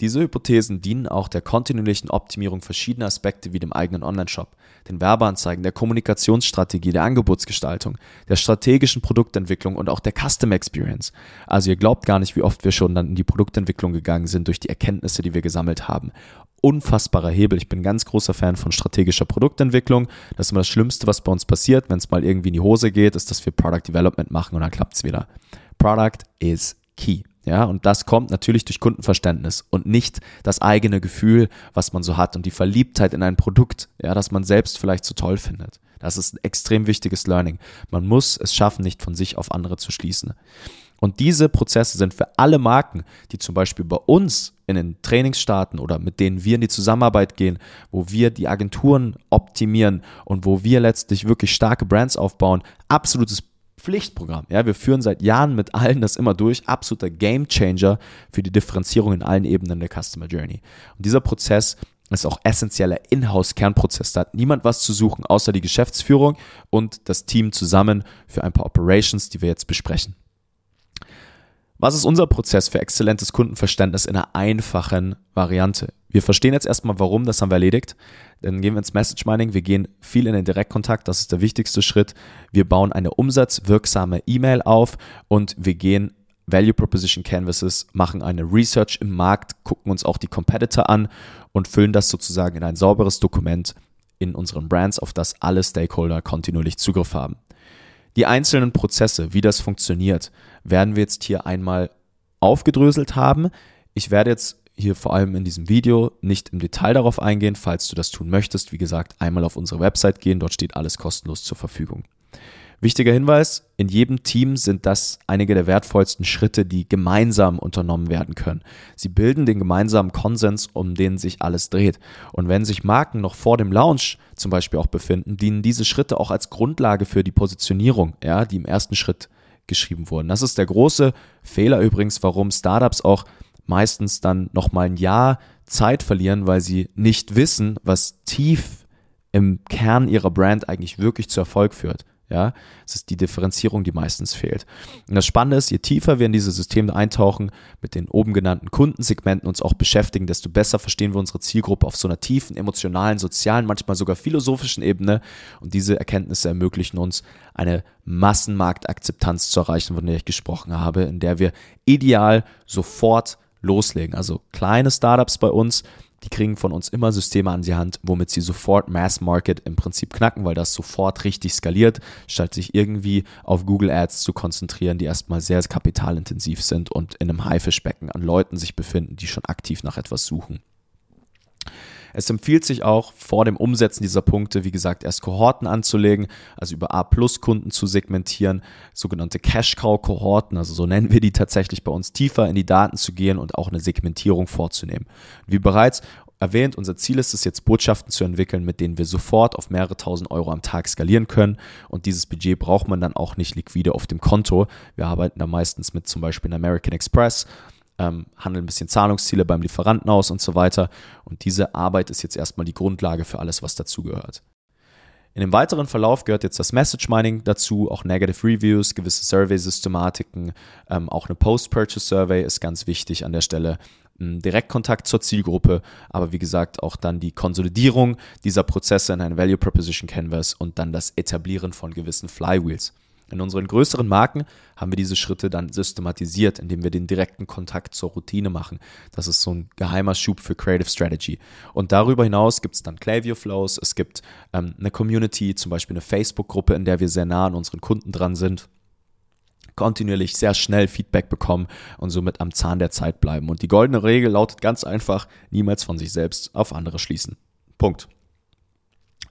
S1: Diese Hypothesen dienen auch der kontinuierlichen Optimierung verschiedener Aspekte wie dem eigenen Online-Shop, den Werbeanzeigen, der Kommunikationsstrategie, der Angebotsgestaltung, der strategischen Produktentwicklung und auch der Custom Experience. Also ihr glaubt gar nicht, wie oft wir schon dann in die Produktentwicklung gegangen sind durch die Erkenntnisse, die wir gesammelt haben unfassbarer Hebel. Ich bin ganz großer Fan von strategischer Produktentwicklung. Das ist immer das Schlimmste, was bei uns passiert, wenn es mal irgendwie in die Hose geht, ist, dass wir Product Development machen und dann klappt es wieder. Product is key. Ja, und das kommt natürlich durch Kundenverständnis und nicht das eigene Gefühl, was man so hat und die Verliebtheit in ein Produkt, ja, das man selbst vielleicht so toll findet. Das ist ein extrem wichtiges Learning. Man muss es schaffen, nicht von sich auf andere zu schließen. Und diese Prozesse sind für alle Marken, die zum Beispiel bei uns in den Trainings starten oder mit denen wir in die Zusammenarbeit gehen, wo wir die Agenturen optimieren und wo wir letztlich wirklich starke Brands aufbauen, absolutes Pflichtprogramm. Ja, wir führen seit Jahren mit allen das immer durch. Absoluter Gamechanger für die Differenzierung in allen Ebenen der Customer Journey. Und dieser Prozess ist auch essentieller Inhouse-Kernprozess. Da hat niemand was zu suchen, außer die Geschäftsführung und das Team zusammen für ein paar Operations, die wir jetzt besprechen. Was ist unser Prozess für exzellentes Kundenverständnis in einer einfachen Variante? Wir verstehen jetzt erstmal, warum, das haben wir erledigt. Dann gehen wir ins Message Mining, wir gehen viel in den Direktkontakt, das ist der wichtigste Schritt. Wir bauen eine umsatzwirksame E-Mail auf und wir gehen Value Proposition Canvases, machen eine Research im Markt, gucken uns auch die Competitor an und füllen das sozusagen in ein sauberes Dokument in unseren Brands, auf das alle Stakeholder kontinuierlich Zugriff haben. Die einzelnen Prozesse, wie das funktioniert, werden wir jetzt hier einmal aufgedröselt haben. Ich werde jetzt hier vor allem in diesem Video nicht im Detail darauf eingehen. Falls du das tun möchtest, wie gesagt, einmal auf unsere Website gehen, dort steht alles kostenlos zur Verfügung. Wichtiger Hinweis, in jedem Team sind das einige der wertvollsten Schritte, die gemeinsam unternommen werden können. Sie bilden den gemeinsamen Konsens, um den sich alles dreht. Und wenn sich Marken noch vor dem Launch zum Beispiel auch befinden, dienen diese Schritte auch als Grundlage für die Positionierung, ja, die im ersten Schritt geschrieben wurden. Das ist der große Fehler übrigens, warum Startups auch meistens dann nochmal ein Jahr Zeit verlieren, weil sie nicht wissen, was tief im Kern ihrer Brand eigentlich wirklich zu Erfolg führt. Ja, es ist die Differenzierung, die meistens fehlt. Und das Spannende ist, je tiefer wir in diese Systeme eintauchen, mit den oben genannten Kundensegmenten uns auch beschäftigen, desto besser verstehen wir unsere Zielgruppe auf so einer tiefen, emotionalen, sozialen, manchmal sogar philosophischen Ebene. Und diese Erkenntnisse ermöglichen uns, eine Massenmarktakzeptanz zu erreichen, von der ich gesprochen habe, in der wir ideal sofort loslegen. Also kleine Startups bei uns, die kriegen von uns immer Systeme an die Hand, womit sie sofort Mass Market im Prinzip knacken, weil das sofort richtig skaliert, statt sich irgendwie auf Google Ads zu konzentrieren, die erstmal sehr kapitalintensiv sind und in einem Haifischbecken an Leuten sich befinden, die schon aktiv nach etwas suchen. Es empfiehlt sich auch vor dem Umsetzen dieser Punkte, wie gesagt, erst Kohorten anzulegen, also über A-Plus-Kunden zu segmentieren, sogenannte Cash-Cow-Kohorten, also so nennen wir die tatsächlich bei uns, tiefer in die Daten zu gehen und auch eine Segmentierung vorzunehmen. Wie bereits erwähnt, unser Ziel ist es jetzt, Botschaften zu entwickeln, mit denen wir sofort auf mehrere tausend Euro am Tag skalieren können. Und dieses Budget braucht man dann auch nicht liquide auf dem Konto. Wir arbeiten da meistens mit zum Beispiel American Express ähm, handeln ein bisschen Zahlungsziele beim Lieferanten aus und so weiter. Und diese Arbeit ist jetzt erstmal die Grundlage für alles, was dazugehört. In dem weiteren Verlauf gehört jetzt das Message Mining dazu, auch Negative Reviews, gewisse Survey-Systematiken, ähm, auch eine Post-Purchase-Survey ist ganz wichtig an der Stelle. Direktkontakt zur Zielgruppe, aber wie gesagt auch dann die Konsolidierung dieser Prozesse in ein Value Proposition Canvas und dann das Etablieren von gewissen Flywheels. In unseren größeren Marken haben wir diese Schritte dann systematisiert, indem wir den direkten Kontakt zur Routine machen. Das ist so ein geheimer Schub für Creative Strategy. Und darüber hinaus gibt es dann Klaviyo Flows, es gibt ähm, eine Community, zum Beispiel eine Facebook-Gruppe, in der wir sehr nah an unseren Kunden dran sind kontinuierlich sehr schnell Feedback bekommen und somit am Zahn der Zeit bleiben. Und die goldene Regel lautet ganz einfach, niemals von sich selbst auf andere schließen. Punkt.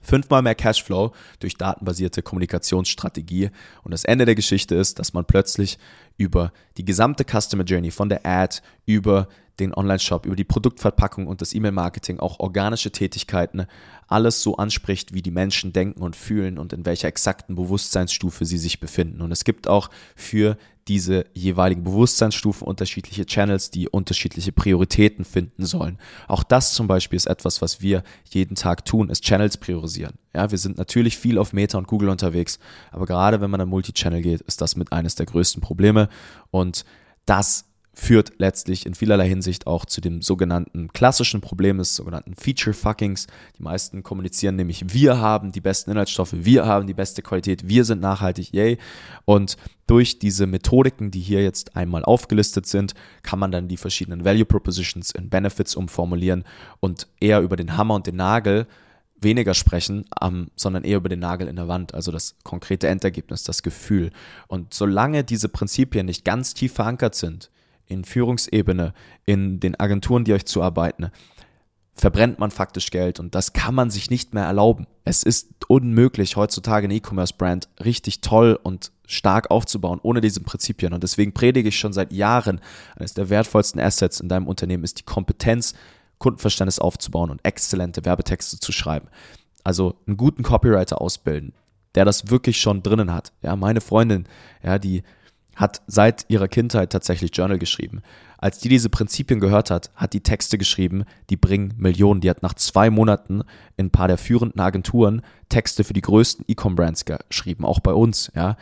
S1: Fünfmal mehr Cashflow durch datenbasierte Kommunikationsstrategie. Und das Ende der Geschichte ist, dass man plötzlich über die gesamte Customer Journey von der Ad über den Online-Shop, über die Produktverpackung und das E-Mail-Marketing, auch organische Tätigkeiten, alles so anspricht, wie die Menschen denken und fühlen und in welcher exakten Bewusstseinsstufe sie sich befinden. Und es gibt auch für diese jeweiligen Bewusstseinsstufen unterschiedliche Channels, die unterschiedliche Prioritäten finden sollen. Auch das zum Beispiel ist etwas, was wir jeden Tag tun, ist Channels priorisieren. Ja, wir sind natürlich viel auf Meta und Google unterwegs, aber gerade wenn man an Multichannel geht, ist das mit eines der größten Probleme und das führt letztlich in vielerlei Hinsicht auch zu dem sogenannten klassischen Problem des sogenannten Feature Fuckings. Die meisten kommunizieren nämlich, wir haben die besten Inhaltsstoffe, wir haben die beste Qualität, wir sind nachhaltig, yay. Und durch diese Methodiken, die hier jetzt einmal aufgelistet sind, kann man dann die verschiedenen Value Propositions in Benefits umformulieren und eher über den Hammer und den Nagel weniger sprechen, ähm, sondern eher über den Nagel in der Wand, also das konkrete Endergebnis, das Gefühl. Und solange diese Prinzipien nicht ganz tief verankert sind, in Führungsebene, in den Agenturen, die euch zuarbeiten, verbrennt man faktisch Geld und das kann man sich nicht mehr erlauben. Es ist unmöglich, heutzutage eine E-Commerce-Brand richtig toll und stark aufzubauen, ohne diese Prinzipien. Und deswegen predige ich schon seit Jahren, eines der wertvollsten Assets in deinem Unternehmen ist die Kompetenz, Kundenverständnis aufzubauen und exzellente Werbetexte zu schreiben. Also einen guten Copywriter ausbilden, der das wirklich schon drinnen hat. Ja, meine Freundin, ja, die hat seit ihrer Kindheit tatsächlich Journal geschrieben. Als die diese Prinzipien gehört hat, hat die Texte geschrieben, die bringen Millionen. Die hat nach zwei Monaten in ein paar der führenden Agenturen Texte für die größten E-Com-Brands geschrieben, auch bei uns, ja.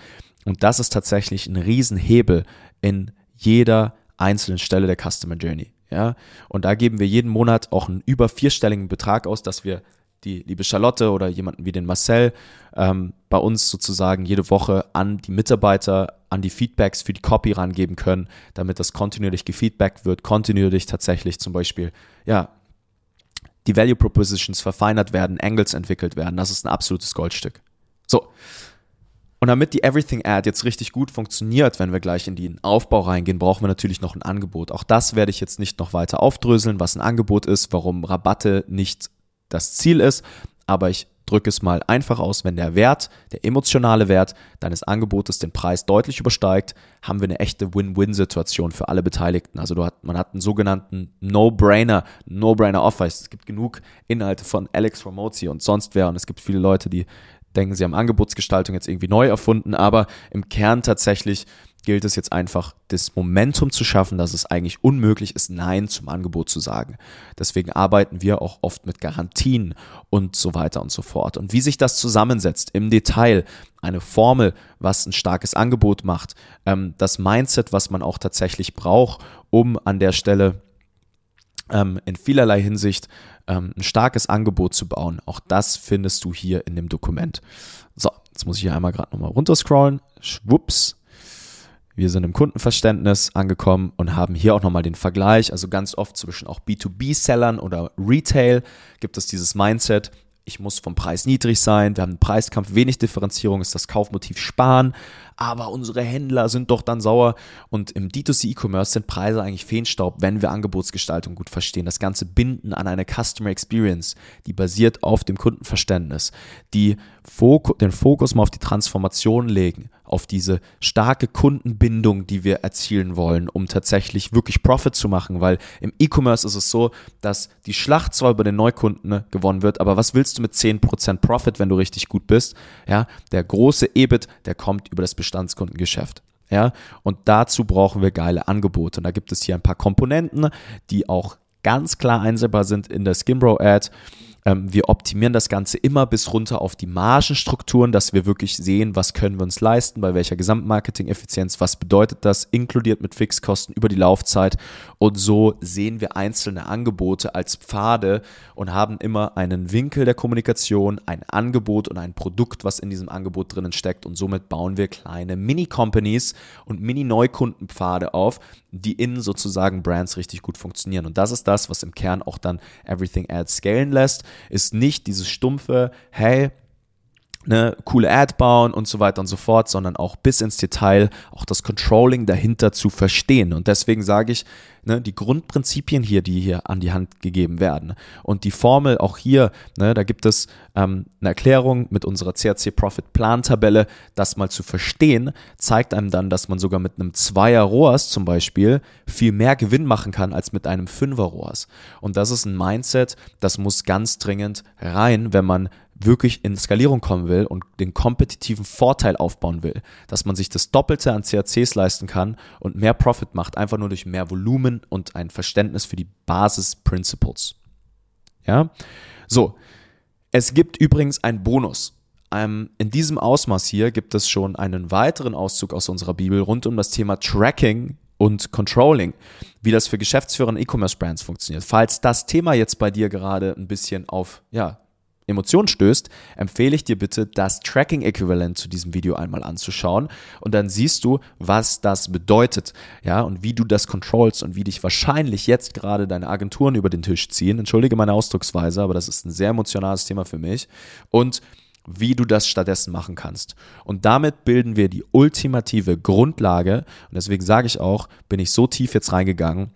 S1: Und das ist tatsächlich ein Riesenhebel in jeder einzelnen Stelle der Customer Journey, ja. Und da geben wir jeden Monat auch einen über vierstelligen Betrag aus, dass wir die liebe Charlotte oder jemanden wie den Marcel ähm, bei uns sozusagen jede Woche an die Mitarbeiter, an die Feedbacks für die Copy rangeben können, damit das kontinuierlich gefeedbackt wird, kontinuierlich tatsächlich zum Beispiel, ja, die Value Propositions verfeinert werden, Angles entwickelt werden. Das ist ein absolutes Goldstück. So. Und damit die Everything Ad jetzt richtig gut funktioniert, wenn wir gleich in den Aufbau reingehen, brauchen wir natürlich noch ein Angebot. Auch das werde ich jetzt nicht noch weiter aufdröseln, was ein Angebot ist, warum Rabatte nicht das Ziel ist, aber ich drücke es mal einfach aus, wenn der Wert, der emotionale Wert deines Angebotes den Preis deutlich übersteigt, haben wir eine echte Win-Win-Situation für alle Beteiligten. Also hat, man hat einen sogenannten No-Brainer, No-Brainer-Offer. Es gibt genug Inhalte von Alex Ramosi und sonst wer und es gibt viele Leute, die denken, sie haben Angebotsgestaltung jetzt irgendwie neu erfunden, aber im Kern tatsächlich gilt es jetzt einfach, das Momentum zu schaffen, dass es eigentlich unmöglich ist, Nein zum Angebot zu sagen. Deswegen arbeiten wir auch oft mit Garantien und so weiter und so fort. Und wie sich das zusammensetzt im Detail, eine Formel, was ein starkes Angebot macht, ähm, das Mindset, was man auch tatsächlich braucht, um an der Stelle ähm, in vielerlei Hinsicht ähm, ein starkes Angebot zu bauen. Auch das findest du hier in dem Dokument. So, jetzt muss ich hier einmal gerade nochmal runterscrollen. Schwupps. Wir sind im Kundenverständnis angekommen und haben hier auch nochmal den Vergleich. Also ganz oft zwischen auch B2B-Sellern oder Retail gibt es dieses Mindset, ich muss vom Preis niedrig sein, wir haben einen Preiskampf, wenig Differenzierung, ist das Kaufmotiv sparen, aber unsere Händler sind doch dann sauer. Und im D2C E-Commerce sind Preise eigentlich Feenstaub, wenn wir Angebotsgestaltung gut verstehen. Das Ganze binden an eine Customer Experience, die basiert auf dem Kundenverständnis, die den Fokus mal auf die Transformation legen, auf diese starke Kundenbindung, die wir erzielen wollen, um tatsächlich wirklich Profit zu machen, weil im E-Commerce ist es so, dass die Schlacht zwar über den Neukunden ne, gewonnen wird, aber was willst du mit 10% Profit, wenn du richtig gut bist? Ja, der große EBIT, der kommt über das Bestandskundengeschäft. Ja, und dazu brauchen wir geile Angebote. Und da gibt es hier ein paar Komponenten, die auch ganz klar einsehbar sind in der Skimbro Ad. Ähm, wir optimieren das Ganze immer bis runter auf die Margenstrukturen, dass wir wirklich sehen, was können wir uns leisten, bei welcher Gesamtmarketing-Effizienz, was bedeutet das, inkludiert mit Fixkosten über die Laufzeit. Und so sehen wir einzelne Angebote als Pfade und haben immer einen Winkel der Kommunikation, ein Angebot und ein Produkt, was in diesem Angebot drinnen steckt. Und somit bauen wir kleine Mini-Companies und Mini-Neukundenpfade auf, die in sozusagen Brands richtig gut funktionieren. Und das ist das, was im Kern auch dann Everything Ads scalen lässt, ist nicht dieses stumpfe, hey, eine coole Ad bauen und so weiter und so fort, sondern auch bis ins Detail auch das Controlling dahinter zu verstehen. Und deswegen sage ich, ne, die Grundprinzipien hier, die hier an die Hand gegeben werden und die Formel auch hier, ne, da gibt es ähm, eine Erklärung mit unserer CRC Profit Plan Tabelle, das mal zu verstehen, zeigt einem dann, dass man sogar mit einem Zweier ROAS zum Beispiel viel mehr Gewinn machen kann als mit einem Fünfer ROAS. Und das ist ein Mindset, das muss ganz dringend rein, wenn man wirklich in Skalierung kommen will und den kompetitiven Vorteil aufbauen will, dass man sich das Doppelte an CACs leisten kann und mehr Profit macht, einfach nur durch mehr Volumen und ein Verständnis für die Basis-Principles. Ja, so. Es gibt übrigens einen Bonus. Ähm, in diesem Ausmaß hier gibt es schon einen weiteren Auszug aus unserer Bibel rund um das Thema Tracking und Controlling, wie das für Geschäftsführer und E-Commerce-Brands funktioniert. Falls das Thema jetzt bei dir gerade ein bisschen auf ja, Emotionen stößt, empfehle ich dir bitte, das Tracking-Äquivalent zu diesem Video einmal anzuschauen und dann siehst du, was das bedeutet, ja, und wie du das controllst und wie dich wahrscheinlich jetzt gerade deine Agenturen über den Tisch ziehen. Entschuldige meine Ausdrucksweise, aber das ist ein sehr emotionales Thema für mich und wie du das stattdessen machen kannst. Und damit bilden wir die ultimative Grundlage und deswegen sage ich auch, bin ich so tief jetzt reingegangen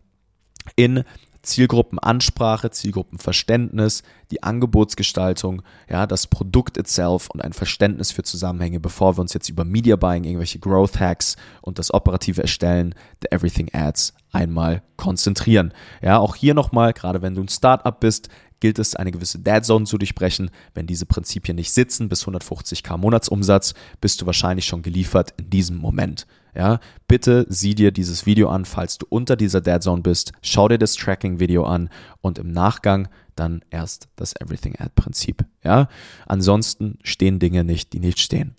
S1: in Zielgruppenansprache, Zielgruppenverständnis, die Angebotsgestaltung, ja, das Produkt itself und ein Verständnis für Zusammenhänge, bevor wir uns jetzt über Media Buying, irgendwelche Growth Hacks und das operative Erstellen der Everything Ads einmal konzentrieren. Ja, auch hier nochmal, gerade wenn du ein Startup bist, gilt es, eine gewisse Dead Zone zu durchbrechen. Wenn diese Prinzipien nicht sitzen, bis 150k Monatsumsatz, bist du wahrscheinlich schon geliefert in diesem Moment. Ja, bitte sieh dir dieses Video an, falls du unter dieser Dead Zone bist. Schau dir das Tracking-Video an und im Nachgang dann erst das Everything Ad-Prinzip. Ja, ansonsten stehen Dinge nicht, die nicht stehen.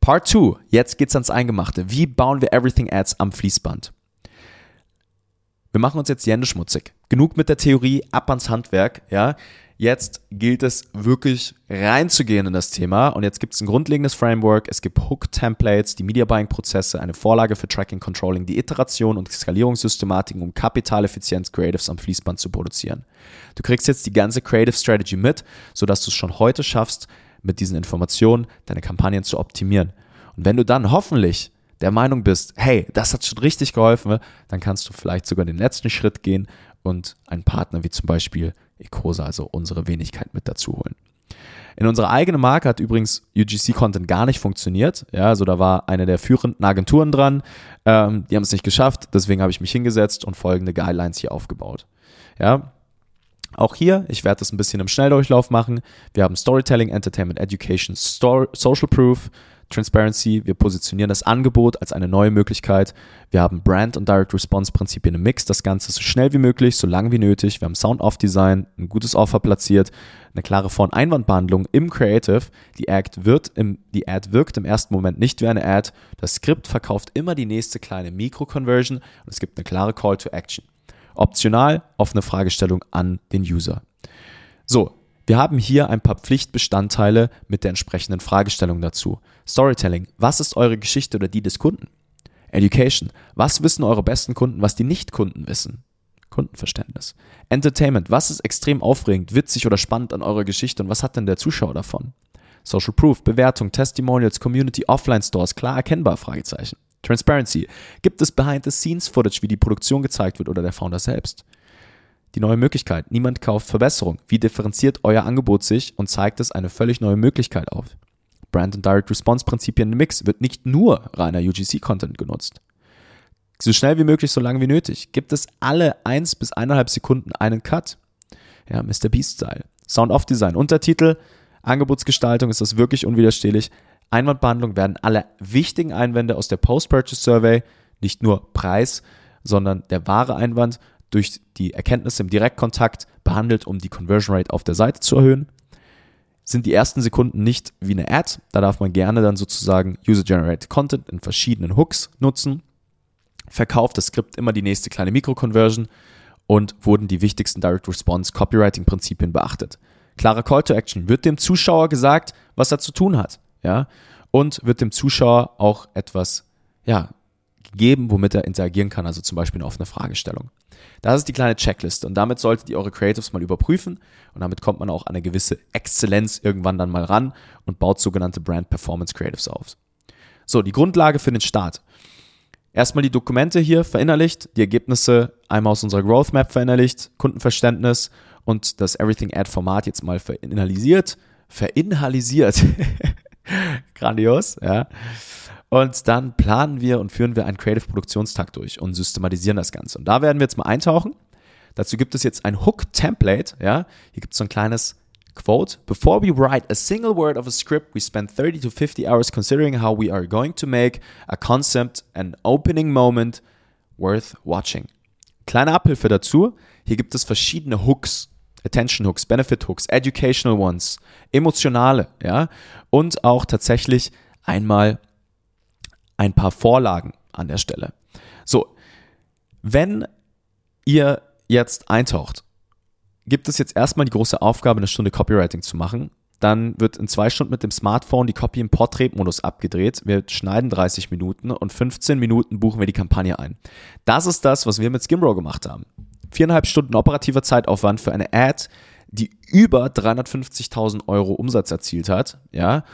S1: Part 2. Jetzt geht's ans Eingemachte. Wie bauen wir Everything Ads am Fließband? Wir machen uns jetzt die Hände schmutzig. Genug mit der Theorie, ab ans Handwerk, ja. Jetzt gilt es wirklich reinzugehen in das Thema und jetzt gibt es ein grundlegendes Framework, es gibt Hook-Templates, die Media Buying-Prozesse, eine Vorlage für Tracking, Controlling, die Iteration und Skalierungssystematiken, um Kapitaleffizienz Creatives am Fließband zu produzieren. Du kriegst jetzt die ganze Creative Strategy mit, sodass du es schon heute schaffst, mit diesen Informationen deine Kampagnen zu optimieren. Und wenn du dann hoffentlich der Meinung bist, hey, das hat schon richtig geholfen, dann kannst du vielleicht sogar den letzten Schritt gehen und einen Partner wie zum Beispiel Ecosa, also unsere Wenigkeit mit dazu holen. In unserer eigenen Marke hat übrigens UGC-Content gar nicht funktioniert. Ja, also da war eine der führenden Agenturen dran. Ähm, die haben es nicht geschafft. Deswegen habe ich mich hingesetzt und folgende Guidelines hier aufgebaut. Ja, auch hier, ich werde das ein bisschen im Schnelldurchlauf machen. Wir haben Storytelling, Entertainment, Education, Story, Social Proof, Transparency, wir positionieren das Angebot als eine neue Möglichkeit. Wir haben Brand- und Direct-Response-Prinzipien im Mix, das Ganze so schnell wie möglich, so lang wie nötig. Wir haben Sound-Off-Design, ein gutes Offer platziert, eine klare Vor- und im Creative. Die Ad, wird im, die Ad wirkt im ersten Moment nicht wie eine Ad. Das Skript verkauft immer die nächste kleine Mikro-Conversion und es gibt eine klare Call to Action. Optional offene Fragestellung an den User. So, wir haben hier ein paar Pflichtbestandteile mit der entsprechenden Fragestellung dazu. Storytelling, was ist eure Geschichte oder die des Kunden? Education, was wissen eure besten Kunden, was die Nicht-Kunden wissen? Kundenverständnis. Entertainment, was ist extrem aufregend, witzig oder spannend an eurer Geschichte und was hat denn der Zuschauer davon? Social Proof, Bewertung, Testimonials, Community, Offline-Stores, klar erkennbar, Fragezeichen. Transparency, gibt es Behind-the-Scenes-Footage, wie die Produktion gezeigt wird oder der Founder selbst? Die neue Möglichkeit. Niemand kauft Verbesserung. Wie differenziert euer Angebot sich und zeigt es eine völlig neue Möglichkeit auf? Brand and Direct Response Prinzipien im Mix wird nicht nur reiner UGC-Content genutzt. So schnell wie möglich, so lange wie nötig. Gibt es alle 1 bis 1,5 Sekunden einen Cut? Ja, Mr. Beast-Style. Sound-Off-Design, Untertitel, Angebotsgestaltung, ist das wirklich unwiderstehlich? Einwandbehandlung werden alle wichtigen Einwände aus der Post-Purchase-Survey, nicht nur Preis, sondern der wahre Einwand durch die Erkenntnisse im Direktkontakt behandelt, um die Conversion Rate auf der Seite zu erhöhen. Sind die ersten Sekunden nicht wie eine Ad, da darf man gerne dann sozusagen User-Generated Content in verschiedenen Hooks nutzen. Verkauft das Skript immer die nächste kleine Mikro-Conversion und wurden die wichtigsten Direct Response Copywriting-Prinzipien beachtet. Klarer Call to Action. Wird dem Zuschauer gesagt, was er zu tun hat, ja? Und wird dem Zuschauer auch etwas, ja, gegeben, womit er interagieren kann, also zum Beispiel eine offene Fragestellung. Das ist die kleine Checkliste und damit solltet ihr eure Creatives mal überprüfen und damit kommt man auch an eine gewisse Exzellenz irgendwann dann mal ran und baut sogenannte Brand Performance Creatives auf. So, die Grundlage für den Start. Erstmal die Dokumente hier verinnerlicht, die Ergebnisse einmal aus unserer Growth Map verinnerlicht, Kundenverständnis und das Everything Ad Format jetzt mal verinhalisiert. Verinhalisiert. Grandios, ja. Und dann planen wir und führen wir einen Creative Produktionstag durch und systematisieren das Ganze. Und da werden wir jetzt mal eintauchen. Dazu gibt es jetzt ein Hook-Template. Ja? Hier gibt es so ein kleines Quote. Before we write a single word of a script, we spend 30 to 50 hours considering how we are going to make a concept an opening moment worth watching. Kleine Abhilfe dazu. Hier gibt es verschiedene Hooks. Attention Hooks, Benefit Hooks, Educational Ones, emotionale, ja, und auch tatsächlich einmal ein paar Vorlagen an der Stelle. So, wenn ihr jetzt eintaucht, gibt es jetzt erstmal die große Aufgabe, eine Stunde Copywriting zu machen. Dann wird in zwei Stunden mit dem Smartphone die Copy im Portrait-Modus abgedreht. Wir schneiden 30 Minuten und 15 Minuten buchen wir die Kampagne ein. Das ist das, was wir mit Skimrow gemacht haben. Viereinhalb Stunden operativer Zeitaufwand für eine Ad, die über 350.000 Euro Umsatz erzielt hat. Ja,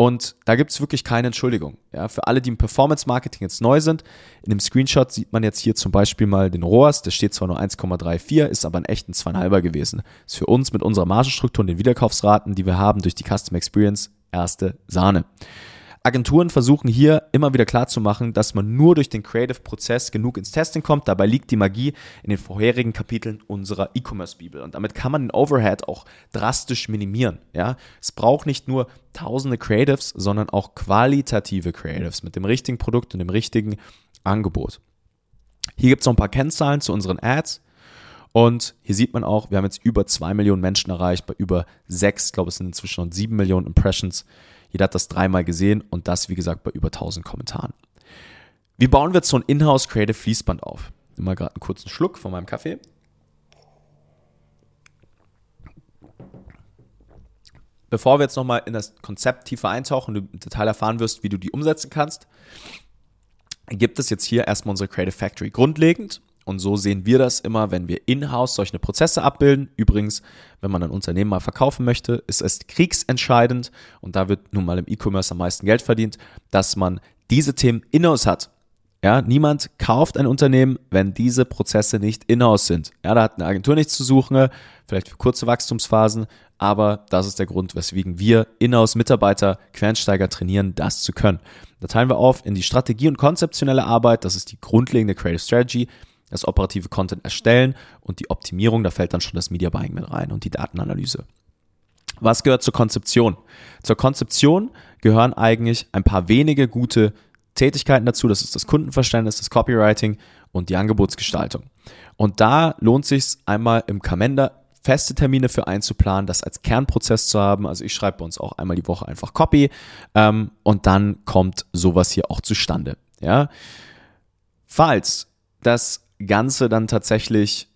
S1: und da gibt es wirklich keine Entschuldigung. Ja, für alle, die im Performance-Marketing jetzt neu sind, in dem Screenshot sieht man jetzt hier zum Beispiel mal den ROAS, der steht zwar nur 1,34, ist aber ein echten 2,5er gewesen. Ist für uns mit unserer Margenstruktur und den Wiederkaufsraten, die wir haben durch die Custom Experience, erste Sahne. Agenturen versuchen hier immer wieder klarzumachen, dass man nur durch den Creative-Prozess genug ins Testing kommt. Dabei liegt die Magie in den vorherigen Kapiteln unserer E-Commerce-Bibel. Und damit kann man den Overhead auch drastisch minimieren. Ja? Es braucht nicht nur tausende Creatives, sondern auch qualitative Creatives mit dem richtigen Produkt und dem richtigen Angebot. Hier gibt es noch ein paar Kennzahlen zu unseren Ads. Und hier sieht man auch, wir haben jetzt über zwei Millionen Menschen erreicht, bei über sechs, ich glaube es sind inzwischen schon sieben Millionen Impressions. Jeder hat das dreimal gesehen und das, wie gesagt, bei über 1000 Kommentaren. Wie bauen wir jetzt so ein Inhouse Creative Fließband auf? Nehme mal gerade einen kurzen Schluck von meinem Kaffee. Bevor wir jetzt nochmal in das Konzept tiefer eintauchen und du im Detail erfahren wirst, wie du die umsetzen kannst, gibt es jetzt hier erstmal unsere Creative Factory. Grundlegend und so sehen wir das immer, wenn wir in-house solche Prozesse abbilden. Übrigens, wenn man ein Unternehmen mal verkaufen möchte, ist es kriegsentscheidend und da wird nun mal im E-Commerce am meisten Geld verdient, dass man diese Themen in-house hat. Ja, niemand kauft ein Unternehmen, wenn diese Prozesse nicht in-house sind. Ja, da hat eine Agentur nichts zu suchen, vielleicht für kurze Wachstumsphasen, aber das ist der Grund, weswegen wir in-house Mitarbeiter, Quernsteiger trainieren, das zu können. Da teilen wir auf in die Strategie und konzeptionelle Arbeit, das ist die grundlegende Creative Strategy das operative Content erstellen und die Optimierung, da fällt dann schon das Media Buying mit rein und die Datenanalyse. Was gehört zur Konzeption? Zur Konzeption gehören eigentlich ein paar wenige gute Tätigkeiten dazu. Das ist das Kundenverständnis, das Copywriting und die Angebotsgestaltung. Und da lohnt sich einmal im Kalender feste Termine für einzuplanen, das als Kernprozess zu haben. Also ich schreibe bei uns auch einmal die Woche einfach Copy ähm, und dann kommt sowas hier auch zustande. Ja, falls das Ganze dann tatsächlich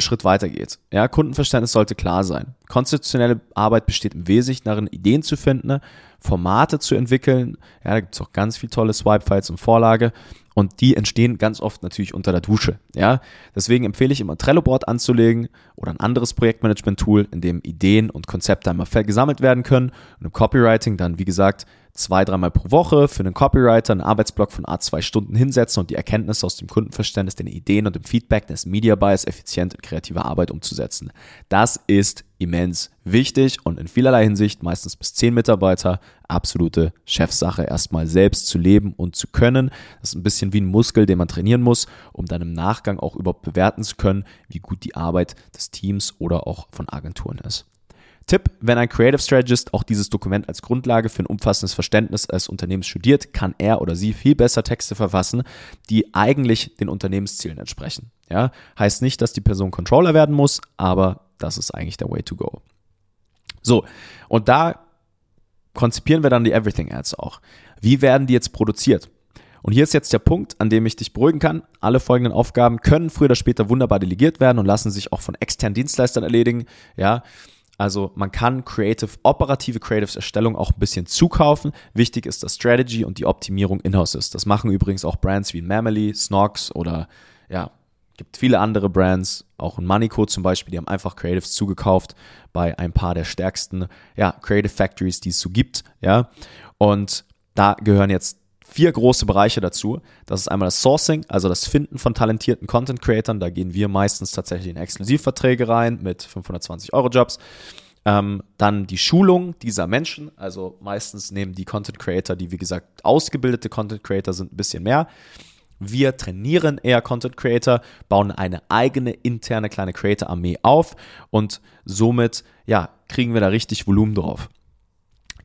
S1: Schritt weiter geht. Ja, Kundenverständnis sollte klar sein. Konzeptionelle Arbeit besteht im Wesentlichen darin, Ideen zu finden, Formate zu entwickeln. Ja, da gibt es auch ganz viele tolle Swipe-Files und Vorlage. Und die entstehen ganz oft natürlich unter der Dusche. Ja, deswegen empfehle ich immer Trello-Board anzulegen oder ein anderes Projektmanagement-Tool, in dem Ideen und Konzepte einmal gesammelt werden können. Und im Copywriting dann, wie gesagt, zwei, dreimal pro Woche für einen Copywriter einen Arbeitsblock von A2 Stunden hinsetzen und die Erkenntnisse aus dem Kundenverständnis, den Ideen und dem Feedback des Media Buyers effizient in kreativer Arbeit umzusetzen. Das ist immens wichtig und in vielerlei Hinsicht, meistens bis zehn Mitarbeiter, absolute Chefsache, erstmal selbst zu leben und zu können. Das ist ein bisschen wie ein Muskel, den man trainieren muss, um dann im Nachgang auch überhaupt bewerten zu können, wie gut die Arbeit des Teams oder auch von Agenturen ist. Tipp, wenn ein Creative Strategist auch dieses Dokument als Grundlage für ein umfassendes Verständnis eines Unternehmens studiert, kann er oder sie viel besser Texte verfassen, die eigentlich den Unternehmenszielen entsprechen. Ja, heißt nicht, dass die Person Controller werden muss, aber das ist eigentlich der Way to go. So, und da konzipieren wir dann die Everything Ads auch. Wie werden die jetzt produziert? Und hier ist jetzt der Punkt, an dem ich dich beruhigen kann. Alle folgenden Aufgaben können früher oder später wunderbar delegiert werden und lassen sich auch von externen Dienstleistern erledigen. Ja, also man kann Creative, operative Creatives Erstellung auch ein bisschen zukaufen. Wichtig ist, dass Strategy und die Optimierung in-house ist. Das machen übrigens auch Brands wie Mamily, Snox oder ja, gibt viele andere Brands, auch ein Moneyco zum Beispiel, die haben einfach Creatives zugekauft bei ein paar der stärksten ja, Creative Factories, die es so gibt. Ja, und da gehören jetzt vier große Bereiche dazu. Das ist einmal das Sourcing, also das Finden von talentierten Content Creatern. Da gehen wir meistens tatsächlich in Exklusivverträge rein mit 520 Euro Jobs. Ähm, dann die Schulung dieser Menschen, also meistens nehmen die Content Creator, die wie gesagt ausgebildete Content Creator sind, ein bisschen mehr. Wir trainieren eher Content Creator, bauen eine eigene interne kleine Creator Armee auf und somit ja, kriegen wir da richtig Volumen drauf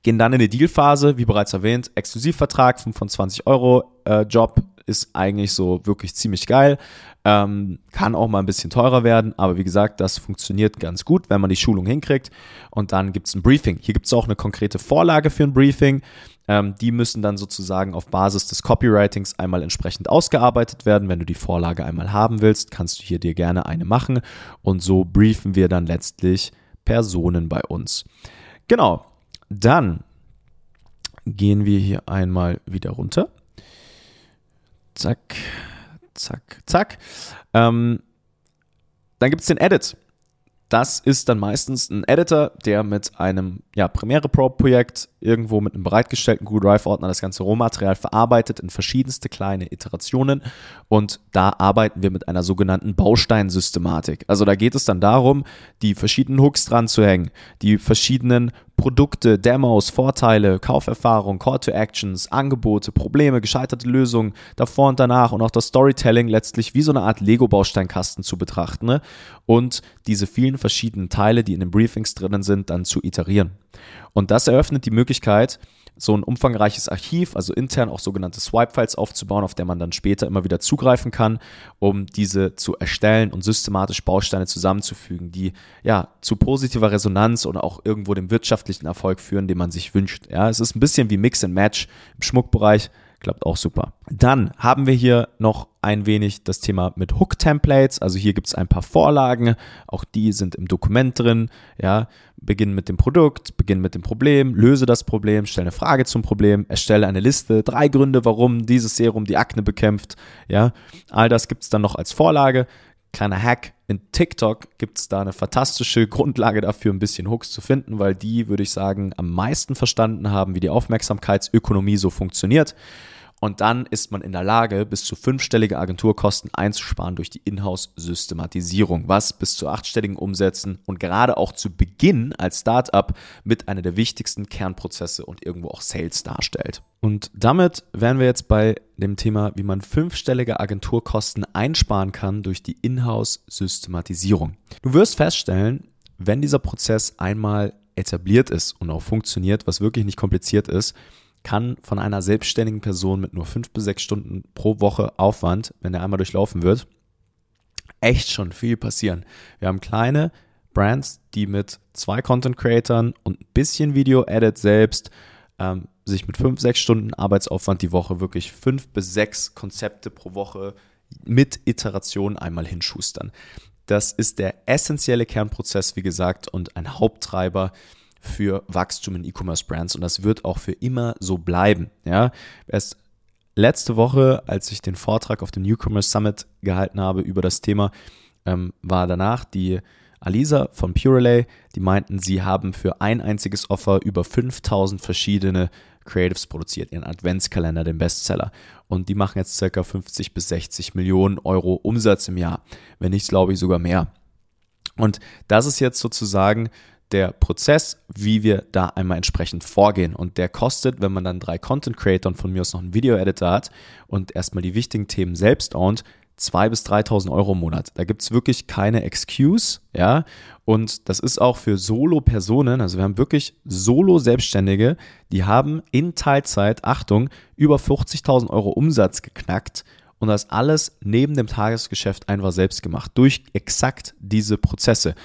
S1: gehen dann in die Dealphase, wie bereits erwähnt, Exklusivvertrag, 25 Euro äh, Job ist eigentlich so wirklich ziemlich geil. Ähm, kann auch mal ein bisschen teurer werden, aber wie gesagt, das funktioniert ganz gut, wenn man die Schulung hinkriegt. Und dann gibt es ein Briefing. Hier gibt es auch eine konkrete Vorlage für ein Briefing. Ähm, die müssen dann sozusagen auf Basis des Copywritings einmal entsprechend ausgearbeitet werden. Wenn du die Vorlage einmal haben willst, kannst du hier dir gerne eine machen. Und so briefen wir dann letztlich Personen bei uns. Genau. Dann gehen wir hier einmal wieder runter. Zack, zack, zack. Ähm, dann gibt es den Edit. Das ist dann meistens ein Editor, der mit einem ja, Premiere Pro Projekt irgendwo mit einem bereitgestellten Google Drive Ordner das ganze Rohmaterial verarbeitet in verschiedenste kleine Iterationen und da arbeiten wir mit einer sogenannten Bausteinsystematik. Also da geht es dann darum, die verschiedenen Hooks dran zu hängen, die verschiedenen Produkte, Demos, Vorteile, Kauferfahrung, Call to Actions, Angebote, Probleme, gescheiterte Lösungen, davor und danach und auch das Storytelling letztlich wie so eine Art Lego-Bausteinkasten zu betrachten ne? und diese vielen verschiedenen Teile, die in den Briefings drinnen sind, dann zu iterieren. Und das eröffnet die Möglichkeit, so ein umfangreiches Archiv, also intern auch sogenannte Swipe-Files aufzubauen, auf der man dann später immer wieder zugreifen kann, um diese zu erstellen und systematisch Bausteine zusammenzufügen, die ja zu positiver Resonanz oder auch irgendwo dem wirtschaftlichen Erfolg führen, den man sich wünscht. Ja, es ist ein bisschen wie Mix and Match im Schmuckbereich. Klappt auch super. Dann haben wir hier noch ein wenig das Thema mit Hook-Templates. Also hier gibt es ein paar Vorlagen. Auch die sind im Dokument drin. Ja, beginnen mit dem Produkt, beginnen mit dem Problem, löse das Problem, stelle eine Frage zum Problem, erstelle eine Liste, drei Gründe, warum dieses Serum die Akne bekämpft. Ja, all das gibt es dann noch als Vorlage. Kleiner Hack, in TikTok gibt es da eine fantastische Grundlage dafür, ein bisschen Hooks zu finden, weil die, würde ich sagen, am meisten verstanden haben, wie die Aufmerksamkeitsökonomie so funktioniert. Und dann ist man in der Lage, bis zu fünfstellige Agenturkosten einzusparen durch die Inhouse-Systematisierung, was bis zu achtstelligen Umsätzen und gerade auch zu Beginn als Startup mit einer der wichtigsten Kernprozesse und irgendwo auch Sales darstellt. Und damit wären wir jetzt bei dem Thema, wie man fünfstellige Agenturkosten einsparen kann durch die Inhouse-Systematisierung. Du wirst feststellen, wenn dieser Prozess einmal etabliert ist und auch funktioniert, was wirklich nicht kompliziert ist, kann von einer selbstständigen Person mit nur fünf bis sechs Stunden pro Woche Aufwand, wenn er einmal durchlaufen wird, echt schon viel passieren. Wir haben kleine Brands, die mit zwei Content Creatern und ein bisschen Video-Edit selbst ähm, sich mit fünf, sechs Stunden Arbeitsaufwand die Woche wirklich fünf bis sechs Konzepte pro Woche mit Iteration einmal hinschustern. Das ist der essentielle Kernprozess, wie gesagt, und ein Haupttreiber für Wachstum in E-Commerce-Brands und das wird auch für immer so bleiben. Ja, erst letzte Woche, als ich den Vortrag auf dem Newcomers Summit gehalten habe über das Thema, ähm, war danach die Alisa von Purelay, die meinten, sie haben für ein einziges Offer über 5000 verschiedene Creatives produziert, ihren Adventskalender, den Bestseller. Und die machen jetzt circa 50 bis 60 Millionen Euro Umsatz im Jahr. Wenn nicht, glaube ich, sogar mehr. Und das ist jetzt sozusagen der Prozess, wie wir da einmal entsprechend vorgehen. Und der kostet, wenn man dann drei Content Creator und von mir aus noch einen Video Editor hat und erstmal die wichtigen Themen selbst ownt, 2.000 bis 3.000 Euro im Monat. Da gibt es wirklich keine Excuse, ja. Und das ist auch für Solo-Personen, also wir haben wirklich Solo-Selbstständige, die haben in Teilzeit, Achtung, über 50.000 Euro Umsatz geknackt und das alles neben dem Tagesgeschäft einfach selbst gemacht, durch exakt diese Prozesse.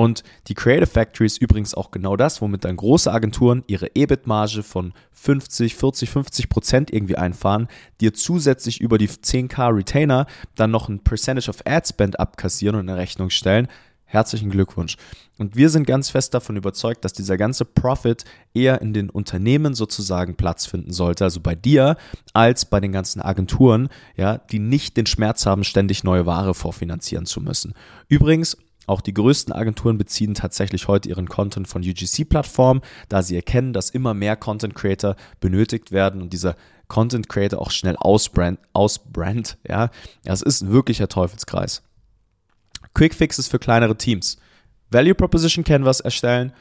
S1: Und die Creative Factory ist übrigens auch genau das, womit dann große Agenturen ihre EBIT-Marge von 50, 40, 50 Prozent irgendwie einfahren, dir zusätzlich über die 10k Retainer dann noch ein Percentage of Ad Spend abkassieren und in Rechnung stellen. Herzlichen Glückwunsch. Und wir sind ganz fest davon überzeugt, dass dieser ganze Profit eher in den Unternehmen sozusagen Platz finden sollte, also bei dir, als bei den ganzen Agenturen, ja, die nicht den Schmerz haben, ständig neue Ware vorfinanzieren zu müssen. Übrigens, auch die größten Agenturen beziehen tatsächlich heute ihren Content von UGC-Plattformen, da sie erkennen, dass immer mehr Content Creator benötigt werden und dieser Content Creator auch schnell ausbrand, ausbrand ja. Das ist ein wirklicher Teufelskreis. Quick Fixes für kleinere Teams. Value Proposition Canvas erstellen,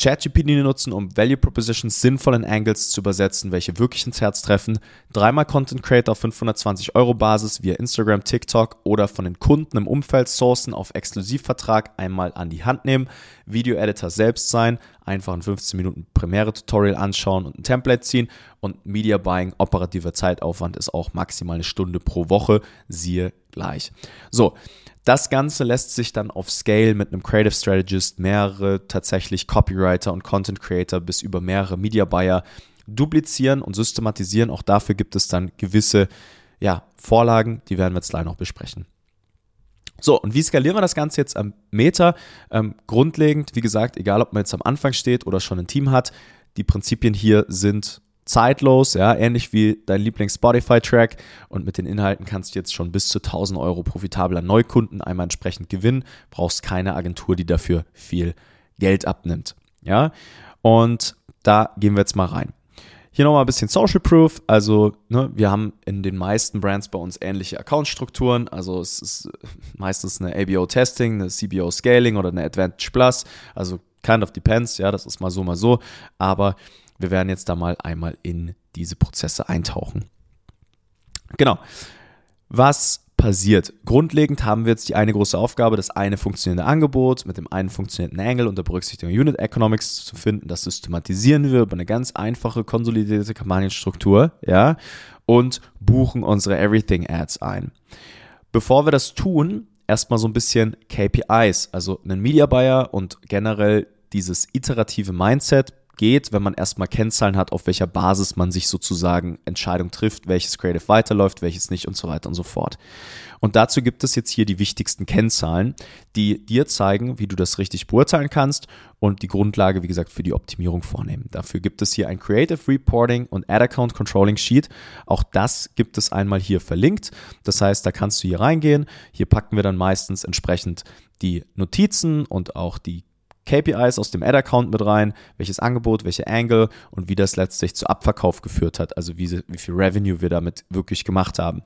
S1: ChatGPT nutzen, um Value Propositions sinnvoll in Angles zu übersetzen, welche wirklich ins Herz treffen. Dreimal Content Creator auf 520 Euro Basis via Instagram, TikTok oder von den Kunden im Umfeld sourcen auf Exklusivvertrag einmal an die Hand nehmen. Video Editor selbst sein, einfach ein 15 Minuten Premiere-Tutorial anschauen und ein Template ziehen. Und Media Buying, operativer Zeitaufwand ist auch maximal eine Stunde pro Woche, siehe gleich. So, das Ganze lässt sich dann auf Scale mit einem Creative Strategist, mehrere tatsächlich Copywriter und Content Creator bis über mehrere Media Buyer duplizieren und systematisieren. Auch dafür gibt es dann gewisse ja, Vorlagen, die werden wir jetzt gleich noch besprechen. So, und wie skalieren wir das Ganze jetzt am Meter? Ähm, grundlegend, wie gesagt, egal ob man jetzt am Anfang steht oder schon ein Team hat, die Prinzipien hier sind zeitlos, ja, ähnlich wie dein Lieblings-Spotify-Track und mit den Inhalten kannst du jetzt schon bis zu 1000 Euro profitabler Neukunden einmal entsprechend gewinnen, brauchst keine Agentur, die dafür viel Geld abnimmt, ja, und da gehen wir jetzt mal rein. Hier nochmal ein bisschen Social Proof. Also, ne, wir haben in den meisten Brands bei uns ähnliche Account-Strukturen. Also, es ist meistens eine ABO-Testing, eine CBO-Scaling oder eine Advantage Plus. Also, kind of depends. Ja, das ist mal so, mal so. Aber wir werden jetzt da mal einmal in diese Prozesse eintauchen. Genau. Was passiert? Grundlegend haben wir jetzt die eine große Aufgabe, das eine funktionierende Angebot mit dem einen funktionierenden Angle unter Berücksichtigung Unit Economics zu finden. Das systematisieren wir über eine ganz einfache, konsolidierte Kampagnenstruktur, ja, und buchen unsere Everything Ads ein. Bevor wir das tun, erstmal so ein bisschen KPIs, also einen Media Buyer und generell dieses iterative Mindset geht, wenn man erstmal Kennzahlen hat, auf welcher Basis man sich sozusagen Entscheidung trifft, welches Creative weiterläuft, welches nicht und so weiter und so fort. Und dazu gibt es jetzt hier die wichtigsten Kennzahlen, die dir zeigen, wie du das richtig beurteilen kannst und die Grundlage, wie gesagt, für die Optimierung vornehmen. Dafür gibt es hier ein Creative Reporting und Ad Account Controlling Sheet. Auch das gibt es einmal hier verlinkt. Das heißt, da kannst du hier reingehen. Hier packen wir dann meistens entsprechend die Notizen und auch die KPIs aus dem Ad-Account mit rein, welches Angebot, welche Angle und wie das letztlich zu Abverkauf geführt hat, also wie, wie viel Revenue wir damit wirklich gemacht haben.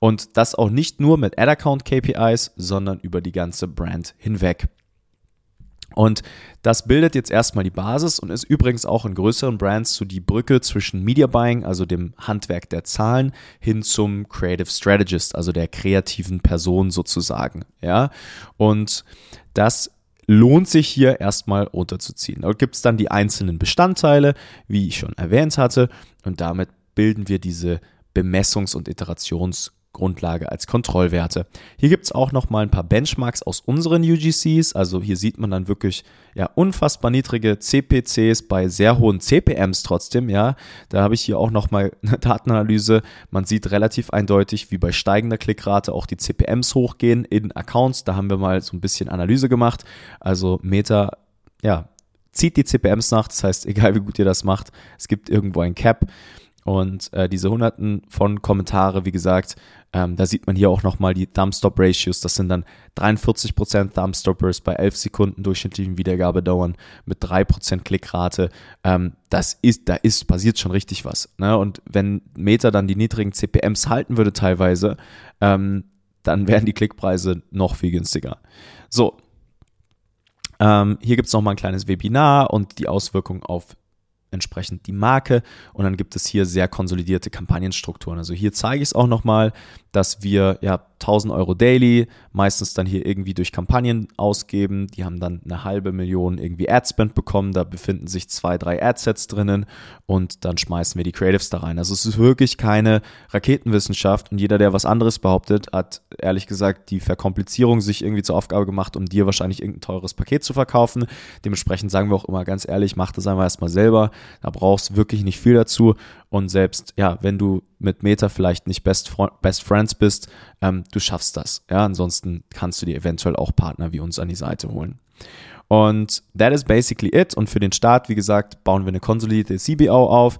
S1: Und das auch nicht nur mit Ad-Account KPIs, sondern über die ganze Brand hinweg. Und das bildet jetzt erstmal die Basis und ist übrigens auch in größeren Brands so die Brücke zwischen Media Buying, also dem Handwerk der Zahlen, hin zum Creative Strategist, also der kreativen Person sozusagen. Ja, und das lohnt sich hier erstmal runterzuziehen. Dort gibt es dann die einzelnen Bestandteile, wie ich schon erwähnt hatte, und damit bilden wir diese Bemessungs- und Iterations- Grundlage als Kontrollwerte. Hier gibt es auch noch mal ein paar Benchmarks aus unseren UGCs. Also hier sieht man dann wirklich ja unfassbar niedrige CPCs bei sehr hohen CPMs trotzdem. Ja, da habe ich hier auch noch mal eine Datenanalyse. Man sieht relativ eindeutig, wie bei steigender Klickrate auch die CPMs hochgehen in Accounts. Da haben wir mal so ein bisschen Analyse gemacht. Also Meta, ja, zieht die CPMs nach. Das heißt, egal wie gut ihr das macht, es gibt irgendwo ein Cap. Und äh, diese Hunderten von Kommentare, wie gesagt, ähm, da sieht man hier auch nochmal die Thumbstop-Ratios. Das sind dann 43% Thumbstoppers bei 11 Sekunden durchschnittlichen Wiedergabedauern mit 3% Klickrate. Ähm, das ist, da ist, passiert schon richtig was. Ne? Und wenn Meta dann die niedrigen CPMs halten würde teilweise, ähm, dann wären die Klickpreise noch viel günstiger. So, ähm, hier gibt es nochmal ein kleines Webinar und die Auswirkungen auf entsprechend die Marke und dann gibt es hier sehr konsolidierte Kampagnenstrukturen. Also hier zeige ich es auch nochmal, dass wir ja 1000 Euro daily meistens dann hier irgendwie durch Kampagnen ausgeben. Die haben dann eine halbe Million irgendwie Adspend bekommen. Da befinden sich zwei, drei Adsets drinnen und dann schmeißen wir die Creatives da rein. Also es ist wirklich keine Raketenwissenschaft und jeder, der was anderes behauptet, hat ehrlich gesagt die Verkomplizierung sich irgendwie zur Aufgabe gemacht, um dir wahrscheinlich irgendein teures Paket zu verkaufen. Dementsprechend sagen wir auch immer ganz ehrlich, mach das einmal erstmal selber. Da brauchst du wirklich nicht viel dazu und selbst, ja, wenn du mit Meta vielleicht nicht Best, Best Friends bist, ähm, du schaffst das. Ja, ansonsten kannst du dir eventuell auch Partner wie uns an die Seite holen. Und that is basically it. Und für den Start, wie gesagt, bauen wir eine konsolidierte CBO auf.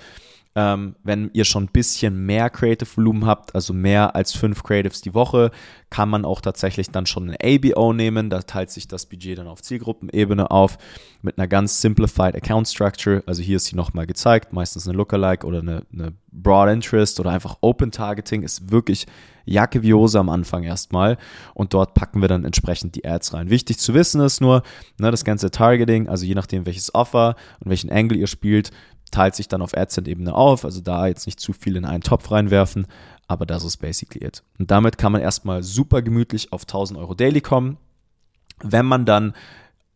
S1: Ähm, wenn ihr schon ein bisschen mehr Creative Volumen habt, also mehr als fünf Creatives die Woche, kann man auch tatsächlich dann schon eine ABO nehmen. Da teilt sich das Budget dann auf Zielgruppenebene auf mit einer ganz simplified Account Structure. Also hier ist sie nochmal gezeigt, meistens eine Lookalike oder eine, eine Broad Interest oder einfach Open Targeting ist wirklich Jacke wie Hose am Anfang erstmal und dort packen wir dann entsprechend die Ads rein. Wichtig zu wissen ist nur, ne, das ganze Targeting, also je nachdem welches Offer und welchen Angle ihr spielt, teilt sich dann auf AdSense-Ebene auf, also da jetzt nicht zu viel in einen Topf reinwerfen, aber das ist basically it. Und damit kann man erstmal super gemütlich auf 1000 Euro Daily kommen. Wenn man dann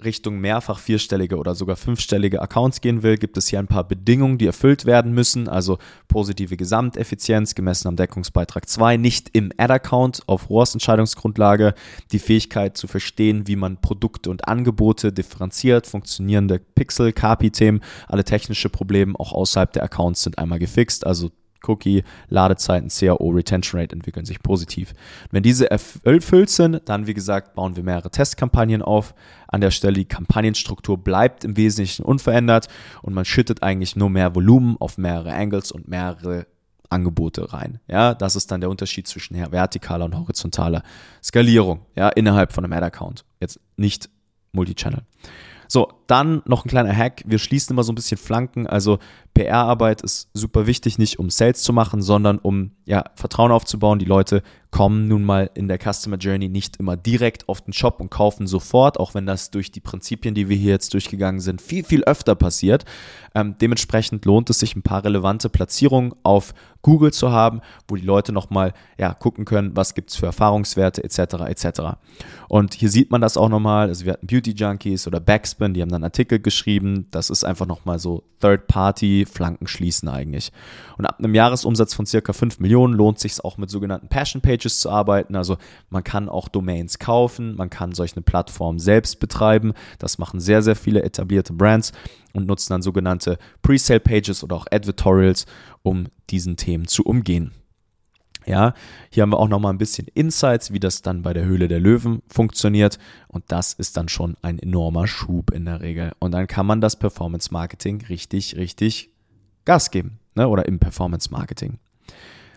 S1: Richtung mehrfach vierstellige oder sogar fünfstellige Accounts gehen will, gibt es hier ein paar Bedingungen, die erfüllt werden müssen. Also positive Gesamteffizienz gemessen am Deckungsbeitrag 2, nicht im Ad-Account auf ROAS-Entscheidungsgrundlage, die Fähigkeit zu verstehen, wie man Produkte und Angebote differenziert, funktionierende Pixel, KPI-Themen, alle technische Probleme auch außerhalb der Accounts sind einmal gefixt, also Cookie, Ladezeiten, CAO, Retention Rate entwickeln sich positiv. Wenn diese erfüllt sind, dann wie gesagt bauen wir mehrere Testkampagnen auf. An der Stelle die Kampagnenstruktur bleibt im Wesentlichen unverändert und man schüttet eigentlich nur mehr Volumen auf mehrere Angles und mehrere Angebote rein. Ja, das ist dann der Unterschied zwischen vertikaler und horizontaler Skalierung, ja, innerhalb von einem Ad-Account. Jetzt nicht Multichannel. So, dann noch ein kleiner Hack. Wir schließen immer so ein bisschen Flanken. Also PR-Arbeit ist super wichtig, nicht um Sales zu machen, sondern um ja, Vertrauen aufzubauen. Die Leute kommen nun mal in der Customer Journey nicht immer direkt auf den Shop und kaufen sofort, auch wenn das durch die Prinzipien, die wir hier jetzt durchgegangen sind, viel, viel öfter passiert. Ähm, dementsprechend lohnt es sich, ein paar relevante Platzierungen auf Google zu haben, wo die Leute nochmal ja, gucken können, was gibt es für Erfahrungswerte etc. etc. Und hier sieht man das auch nochmal. Also wir hatten Beauty Junkies oder Backspin, die haben dann Artikel geschrieben. Das ist einfach nochmal so Third-Party-Flanken schließen eigentlich. Und ab einem Jahresumsatz von circa 5 Millionen lohnt sich auch mit sogenannten Passion Pages zu arbeiten. Also man kann auch Domains kaufen, man kann solch eine Plattform selbst betreiben. Das machen sehr, sehr viele etablierte Brands und nutzen dann sogenannte Presale Pages oder auch Advertorials, um diesen Themen zu umgehen. Ja, hier haben wir auch noch mal ein bisschen Insights, wie das dann bei der Höhle der Löwen funktioniert. Und das ist dann schon ein enormer Schub in der Regel. Und dann kann man das Performance Marketing richtig, richtig Gas geben. Ne? Oder im Performance Marketing.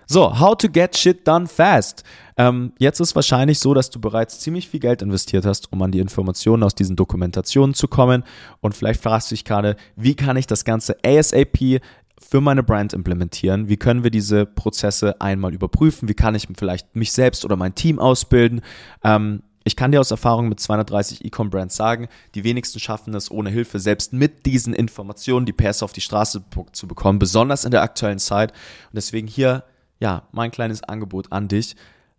S1: So, how to get shit done fast. Ähm, jetzt ist wahrscheinlich so, dass du bereits ziemlich viel Geld investiert hast, um an die Informationen aus diesen Dokumentationen zu kommen. Und vielleicht fragst du dich gerade, wie kann ich das Ganze ASAP für meine Brand implementieren? Wie können wir diese Prozesse einmal überprüfen? Wie kann ich vielleicht mich selbst oder mein Team ausbilden? Ähm, ich kann dir aus Erfahrung mit 230 E-Com-Brands sagen, die wenigsten schaffen es ohne Hilfe, selbst mit diesen Informationen die PS auf die Straße zu bekommen, besonders in der aktuellen Zeit. Und deswegen hier, ja, mein kleines Angebot an dich.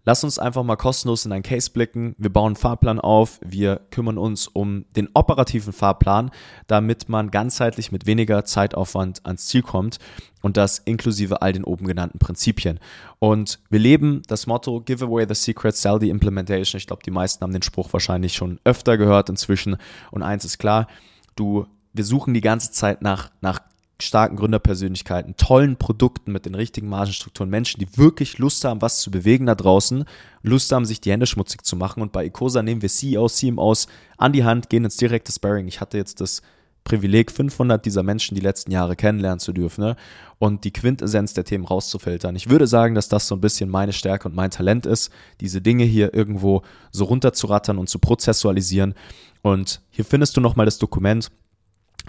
S1: Lass uns einfach mal kostenlos in ein Case blicken. Wir bauen einen Fahrplan auf. Wir kümmern uns um den operativen Fahrplan, damit man ganzheitlich mit weniger Zeitaufwand ans Ziel kommt und das inklusive all den oben genannten Prinzipien. Und wir leben das Motto Give away the secret, sell the implementation. Ich glaube, die meisten haben den Spruch wahrscheinlich schon öfter gehört inzwischen. Und eins ist klar, du, wir suchen die ganze Zeit nach, nach starken Gründerpersönlichkeiten, tollen Produkten mit den richtigen Margenstrukturen, Menschen, die wirklich Lust haben, was zu bewegen da draußen, Lust haben, sich die Hände schmutzig zu machen. Und bei Ecosa nehmen wir CEOs, CMOs an die Hand, gehen ins direkte Sparring. Ich hatte jetzt das Privileg, 500 dieser Menschen die letzten Jahre kennenlernen zu dürfen ne? und die Quintessenz der Themen rauszufiltern. Ich würde sagen, dass das so ein bisschen meine Stärke und mein Talent ist, diese Dinge hier irgendwo so runterzurattern und zu prozessualisieren. Und hier findest du nochmal das Dokument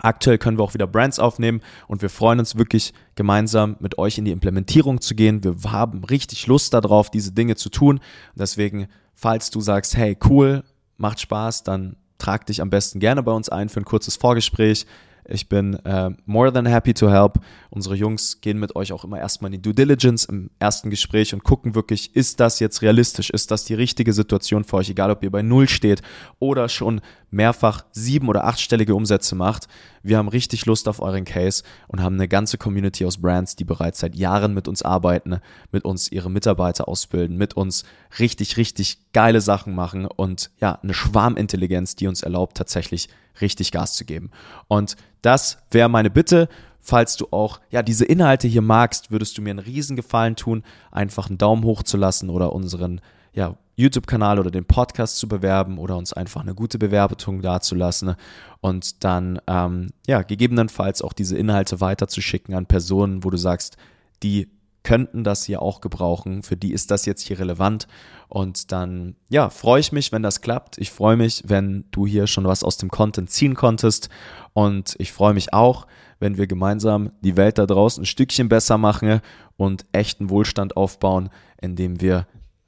S1: Aktuell können wir auch wieder Brands aufnehmen und wir freuen uns wirklich gemeinsam mit euch in die Implementierung zu gehen. Wir haben richtig Lust darauf, diese Dinge zu tun. Deswegen, falls du sagst, hey, cool, macht Spaß, dann trag dich am besten gerne bei uns ein für ein kurzes Vorgespräch. Ich bin äh, more than happy to help. Unsere Jungs gehen mit euch auch immer erstmal in die Due Diligence im ersten Gespräch und gucken wirklich, ist das jetzt realistisch? Ist das die richtige Situation für euch? Egal, ob ihr bei Null steht oder schon mehrfach sieben- oder achtstellige Umsätze macht. Wir haben richtig Lust auf euren Case und haben eine ganze Community aus Brands, die bereits seit Jahren mit uns arbeiten, mit uns ihre Mitarbeiter ausbilden, mit uns richtig, richtig geile Sachen machen und ja, eine Schwarmintelligenz, die uns erlaubt, tatsächlich richtig Gas zu geben. Und das wäre meine Bitte. Falls du auch ja diese Inhalte hier magst, würdest du mir einen Riesengefallen tun, einfach einen Daumen hoch zu lassen oder unseren ja, YouTube-Kanal oder den Podcast zu bewerben oder uns einfach eine gute Bewertung dazulassen und dann ähm, ja gegebenenfalls auch diese Inhalte weiterzuschicken an Personen, wo du sagst, die könnten das hier auch gebrauchen. Für die ist das jetzt hier relevant. Und dann, ja, freue ich mich, wenn das klappt. Ich freue mich, wenn du hier schon was aus dem Content ziehen konntest. Und ich freue mich auch, wenn wir gemeinsam die Welt da draußen ein Stückchen besser machen und echten Wohlstand aufbauen, indem wir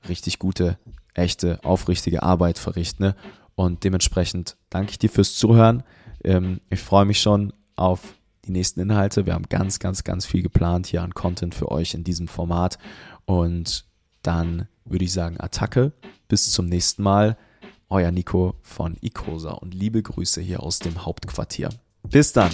S1: richtig gute, echte, aufrichtige Arbeit verrichten. Und dementsprechend danke ich dir fürs Zuhören. Ähm, ich freue mich schon auf die nächsten Inhalte. Wir haben ganz, ganz, ganz viel geplant hier an Content für euch in diesem Format. Und dann würde ich sagen, Attacke. Bis zum nächsten Mal. Euer Nico von Icosa und liebe Grüße hier aus dem Hauptquartier. Bis dann.